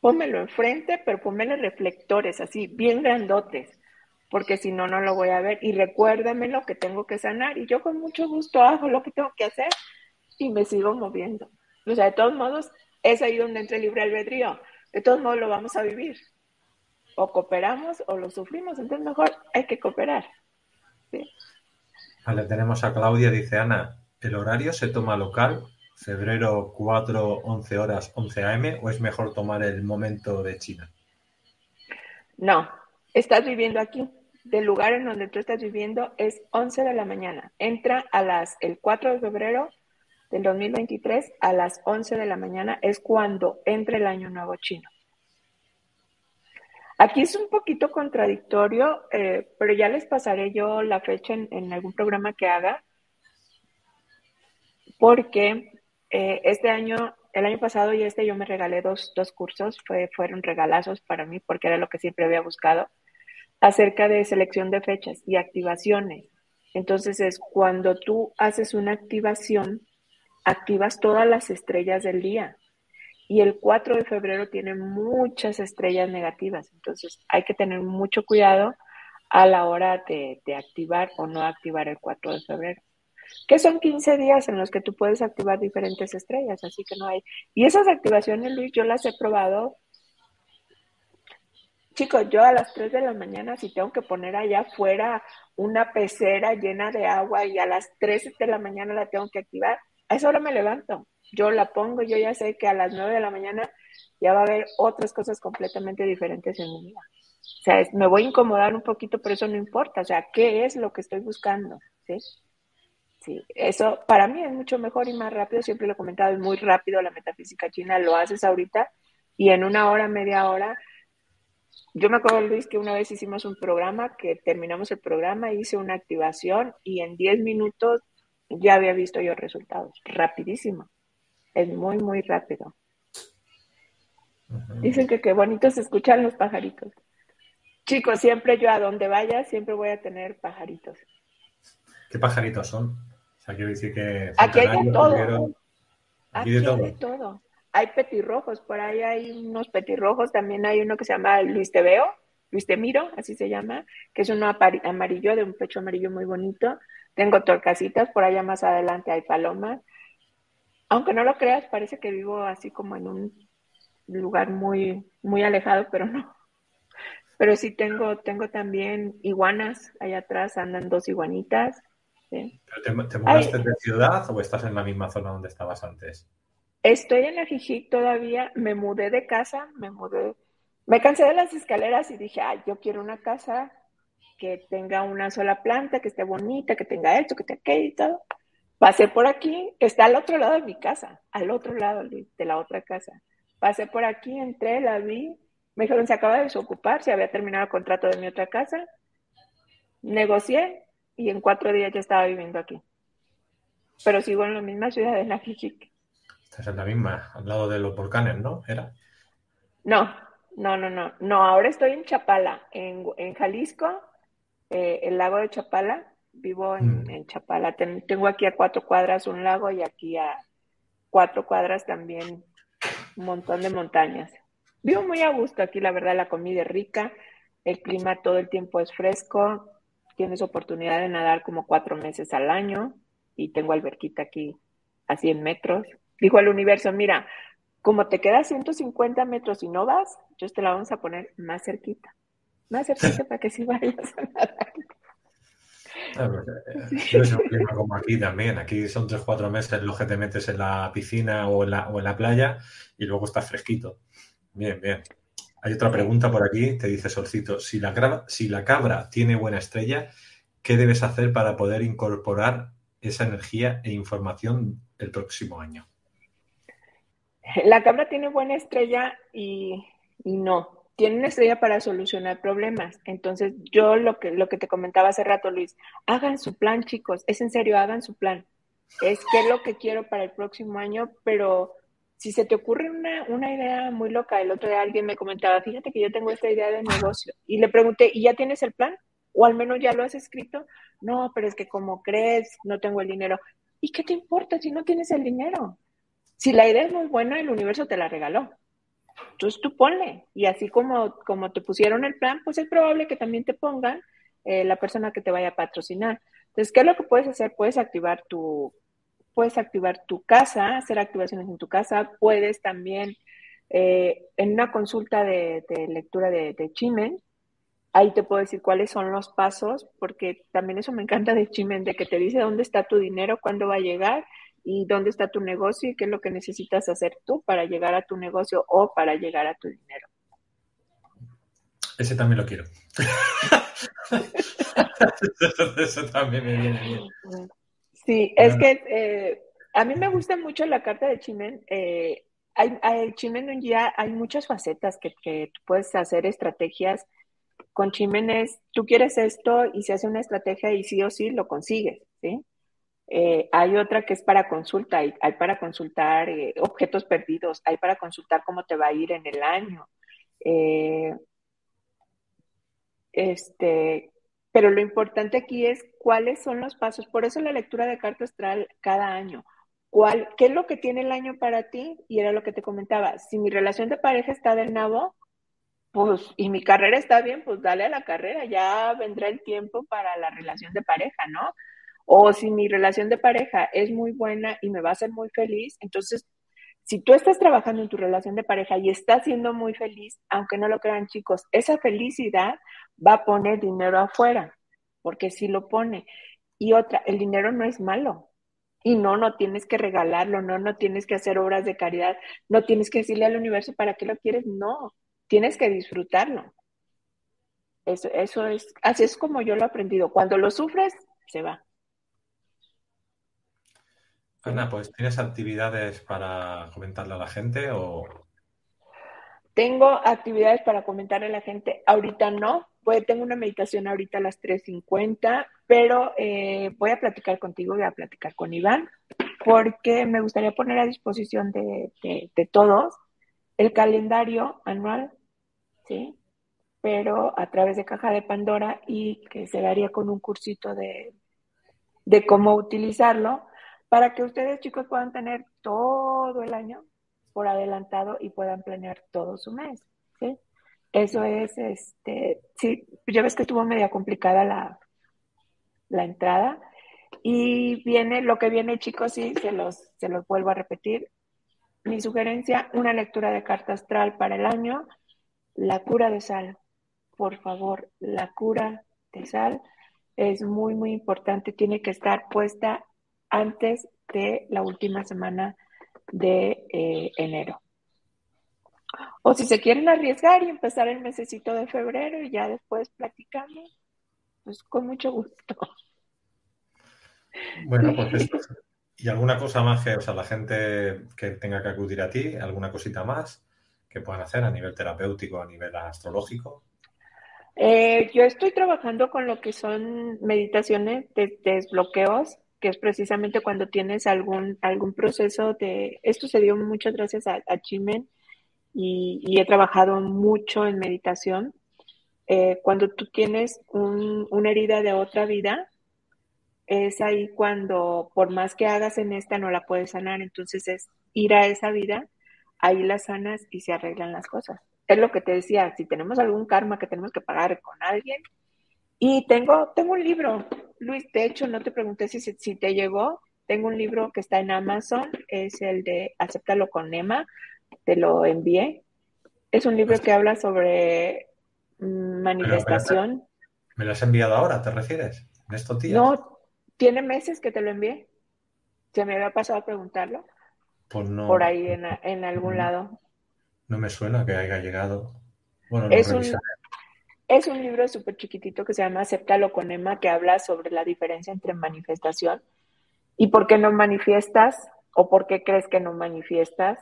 pónmelo enfrente, pero pónmele reflectores así, bien grandotes, porque si no, no lo voy a ver. Y recuérdame lo que tengo que sanar y yo con mucho gusto hago lo que tengo que hacer y me sigo moviendo. O sea, de todos modos, es ahí donde entra libre albedrío. De todos modos, lo vamos a vivir. O cooperamos o lo sufrimos, entonces mejor hay que cooperar. Vale, tenemos a Claudia, dice Ana, ¿el horario se toma local? ¿Febrero 4, 11 horas, 11 am? ¿O es mejor tomar el momento de China? No, estás viviendo aquí. Del lugar en donde tú estás viviendo es 11 de la mañana. Entra a las el 4 de febrero del 2023 a las 11 de la mañana es cuando entra el año nuevo chino. Aquí es un poquito contradictorio, eh, pero ya les pasaré yo la fecha en, algún programa que haga, porque eh, este año, el año pasado y este yo me regalé dos, dos cursos, fue, fueron regalazos para mí porque era lo que siempre había buscado, acerca de selección de fechas y activaciones. Entonces es cuando tú haces una activación, activas todas las estrellas del día. Y el 4 de febrero tiene muchas estrellas negativas, entonces hay que tener mucho cuidado a la hora de, activar o no activar el 4 de febrero. Que son 15 días en los que tú puedes activar diferentes estrellas, así que no hay. Y esas activaciones, Luis, yo las he probado. Chicos, yo a las 3 de la mañana, si tengo que poner allá afuera una pecera llena de agua y a las 3 de la mañana la tengo que activar, a esa hora me levanto, yo la pongo, yo ya sé que a las 9 de la mañana ya va a haber otras cosas completamente diferentes en mi vida. O sea, me voy a incomodar un poquito, pero eso no importa. O sea, ¿qué es lo que estoy buscando? ¿Sí? Sí, eso para mí es mucho mejor y más rápido. Siempre lo he comentado, es muy rápido la metafísica china. Lo haces ahorita y en una hora, media hora. Yo me acuerdo, Luis, que una vez hicimos un programa, que terminamos el programa, hice una activación y en 10 minutos ya había visto yo resultados. Rapidísimo. Es muy, muy rápido. Dicen que qué bonito se escuchan los pajaritos. Chicos, siempre yo a donde vaya, siempre voy a tener pajaritos. ¿Qué pajaritos son? O sea, quiero decir que... Aquí hay de todo. Aquí, hay de todo. Hay petirrojos, por ahí hay unos petirrojos, también hay uno que se llama Luis Teveo, Luis Temiro, así se llama, que es uno amarillo, de un pecho amarillo muy bonito. Tengo torcasitas, por allá más adelante hay palomas. Aunque no lo creas, parece que vivo así como en un lugar muy, muy alejado, pero no. Pero sí tengo, tengo también iguanas, allá atrás andan dos iguanitas. te, mudaste de ciudad o estás en la misma zona donde estabas antes? Estoy en la Jijic todavía, me mudé de casa, me mudé, me cansé de las escaleras y dije, ay, yo quiero una casa que tenga una sola planta, que esté bonita, que tenga esto, que tenga aquello y todo. Pasé por aquí, está al otro lado de mi casa, al otro lado de la otra casa. Pasé por aquí, entré, la vi, me dijeron, se acaba de desocupar, se había terminado el contrato de mi otra casa. Negocié y en cuatro días ya estaba viviendo aquí. Pero sigo en la misma ciudad de Najijic. Estás en la misma, al lado de los volcanes, ¿no? ¿Era? No, no, no, no. No, ahora estoy en Chapala, en, Jalisco, eh, el lago de Chapala. Vivo en, mm. Chapala. tengo aquí a cuatro cuadras un lago y aquí a cuatro cuadras también un montón de montañas. Vivo muy a gusto aquí, la verdad, la comida es rica, el clima todo el tiempo es fresco, tienes oportunidad de nadar como cuatro meses al año y tengo alberquita aquí a 100 metros. Dijo el universo, mira, como te quedas 150 metros y no vas, yo te la vamos a poner más cerquita, más cerquita para que sí vayas a nadar. Eh, es un clima como aquí también. Aquí son 3-4 meses los que te metes en la piscina o en la, o en la playa y luego estás fresquito. Bien, bien. Hay otra pregunta por aquí, te dice Solcito, si la, si la cabra tiene buena estrella, ¿qué debes hacer para poder incorporar esa energía e información el próximo año? La cabra tiene buena estrella y, no, tiene una estrella para solucionar problemas. Entonces, yo lo que, lo que te comentaba hace rato, Luis, hagan su plan, chicos, es en serio, hagan su plan. Es qué es lo que quiero para el próximo año, pero si se te ocurre una, una, idea muy loca, el otro día alguien me comentaba, fíjate que yo tengo esta idea de negocio, y le pregunté, ¿y ya tienes el plan? ¿O al menos ya lo has escrito? No, pero es que como crees, no tengo el dinero. ¿Y qué te importa si no tienes el dinero? Si la idea es muy buena, el universo te la regaló. Entonces tú ponle, y así como, como te pusieron el plan, pues es probable que también te pongan eh, la persona que te vaya a patrocinar. Entonces, ¿qué es lo que puedes hacer? Puedes activar tu, puedes activar tu casa, hacer activaciones en tu casa, puedes también eh, en una consulta de, lectura de, de, Chimen, ahí te puedo decir cuáles son los pasos, porque también eso me encanta de Chimen, de que te dice dónde está tu dinero, cuándo va a llegar y dónde está tu negocio y qué es lo que necesitas hacer tú para llegar a tu negocio o para llegar a tu dinero. Ese también lo quiero. eso también me viene bien. Sí, es que eh, a mí me gusta mucho la carta de Chimen. Eh, hay, hay, Chimen un día hay muchas facetas que, que tú puedes hacer estrategias. Con Chimen es, tú quieres esto y se hace una estrategia y sí o sí lo consigues, ¿sí? Eh, hay otra que es para consulta, hay, para consultar objetos perdidos, hay para consultar cómo te va a ir en el año. este, pero lo importante aquí es cuáles son los pasos. Por eso la lectura de carta astral cada año. ¿Cuál, ¿Qué es lo que tiene el año para ti? Y era lo que te comentaba. Si mi relación de pareja está del nabo, pues, y mi carrera está bien, pues dale a la carrera, ya vendrá el tiempo para la relación de pareja, ¿no? O si mi relación de pareja es muy buena y me va a hacer muy feliz, entonces, si tú estás trabajando en tu relación de pareja y estás siendo muy feliz, aunque no lo crean chicos, esa felicidad va a poner dinero afuera, porque si lo pone. Y otra, el dinero no es malo. Y no, no tienes que regalarlo, no, no tienes que hacer obras de caridad, no tienes que decirle al universo para qué lo quieres, no, tienes que disfrutarlo. Eso, eso es, así es como yo lo he aprendido. Cuando lo sufres, se va. Ana, pues ¿tienes actividades para comentarle a la gente o tengo actividades para comentarle a la gente. Ahorita no, tengo una meditación ahorita a las 3.50, pero eh, voy a platicar contigo, voy a platicar con Iván, porque me gustaría poner a disposición de, todos el calendario anual, ¿sí? Pero a través de Caja de Pandora y que se daría con un cursito de, de cómo utilizarlo para que ustedes chicos puedan tener todo el año por adelantado y puedan planear todo su mes, ¿sí? Eso es, este, sí, ya ves que estuvo media complicada la, la entrada. Y viene, lo que viene, chicos, sí, se los, se los vuelvo a repetir. Mi sugerencia, una lectura de carta astral para el año, la cura de sal. Por favor, la cura de sal es muy, muy importante. Tiene que estar puesta antes de la última semana de eh, enero. O si se quieren arriesgar y empezar el mesecito de febrero y ya después platicamos, pues con mucho gusto. Bueno, pues ¿Y alguna cosa más que, o sea, la gente que tenga que acudir a ti, alguna cosita más que puedan hacer a nivel terapéutico, a nivel astrológico? Eh, yo estoy trabajando con lo que son meditaciones de desbloqueos, que es precisamente cuando tienes algún, algún proceso de... Esto se dio muchas gracias a, a Chimen y, he trabajado mucho en meditación. Eh, cuando tú tienes una herida de otra vida, es ahí cuando por más que hagas en esta no la puedes sanar, entonces es ir a esa vida, ahí la sanas y se arreglan las cosas. Es lo que te decía, si tenemos algún karma que tenemos que pagar con alguien, y tengo, tengo un libro, Luis, de hecho no te pregunté si, si te llegó, tengo un libro que está en Amazon, es el de Acéptalo con Emma, te lo envié. Es un libro que habla sobre mm, manifestación. ¿Me lo has enviado ahora, te refieres? ¿En estos días? No, tiene meses que te lo envié. Se me había pasado a preguntarlo. Pues no. Por ahí en, algún lado. No me suena que haya llegado. Bueno, es, un, es un libro súper chiquitito que se llama Acéptalo con Emma, que habla sobre la diferencia entre manifestación y por qué no manifiestas o por qué crees que no manifiestas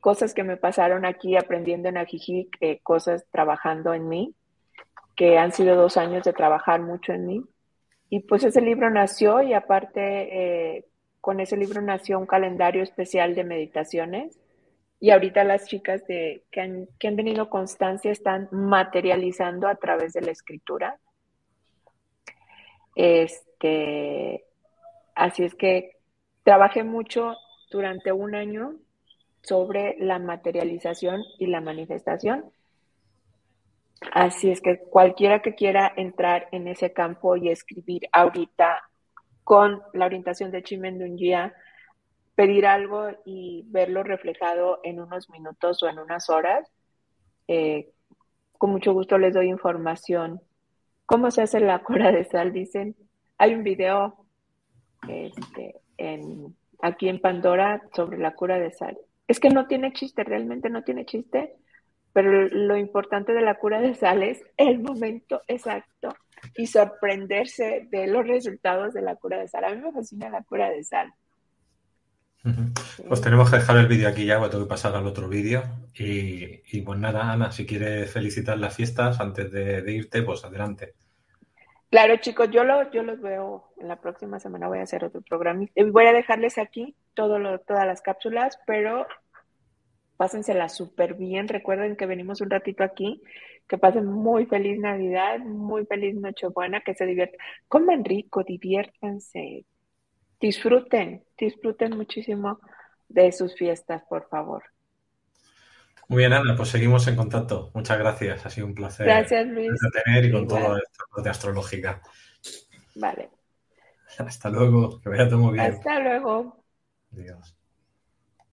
cosas que me pasaron aquí aprendiendo en Ajijic, eh, cosas trabajando en mí, que han sido dos años de trabajar mucho en mí. Y pues ese libro nació y aparte eh, con ese libro nació un calendario especial de meditaciones. Y ahorita las chicas de, que, han, que han tenido constancia están materializando a través de la escritura. Este, así es que trabajé mucho durante un año sobre la materialización y la manifestación. Así es que cualquiera que quiera entrar en ese campo y escribir ahorita con la orientación de Chimendungia, pedir algo y verlo reflejado en unos minutos o en unas horas, eh, con mucho gusto les doy información. ¿Cómo se hace la cura de sal? Dicen, hay un video este, aquí en Pandora sobre la cura de sal. Es que no tiene chiste, realmente no tiene chiste, pero lo importante de la cura de sal es el momento exacto y sorprenderse de los resultados de la cura de sal. A mí me fascina la cura de sal. Pues tenemos que dejar el vídeo aquí ya, voy tengo que pasar al otro vídeo. Y, pues nada, Ana, si quieres felicitar las fiestas antes de, irte, pues adelante. Claro, chicos, yo, lo, yo los veo en la próxima semana, voy a hacer otro programa. Voy a dejarles aquí todo lo, todas las cápsulas, pero pásensela súper bien. Recuerden que venimos un ratito aquí, que pasen muy feliz Navidad, muy feliz Nochebuena, que se diviertan. Coman rico, diviértanse, disfruten, disfruten muchísimo de sus fiestas, por favor. Muy bien, Ana, pues seguimos en contacto. Muchas gracias, ha sido un placer. Gracias, Luis. tener y con todo esto de astrológica. Vale. Hasta luego, que vaya todo muy bien. Hasta luego. Adiós.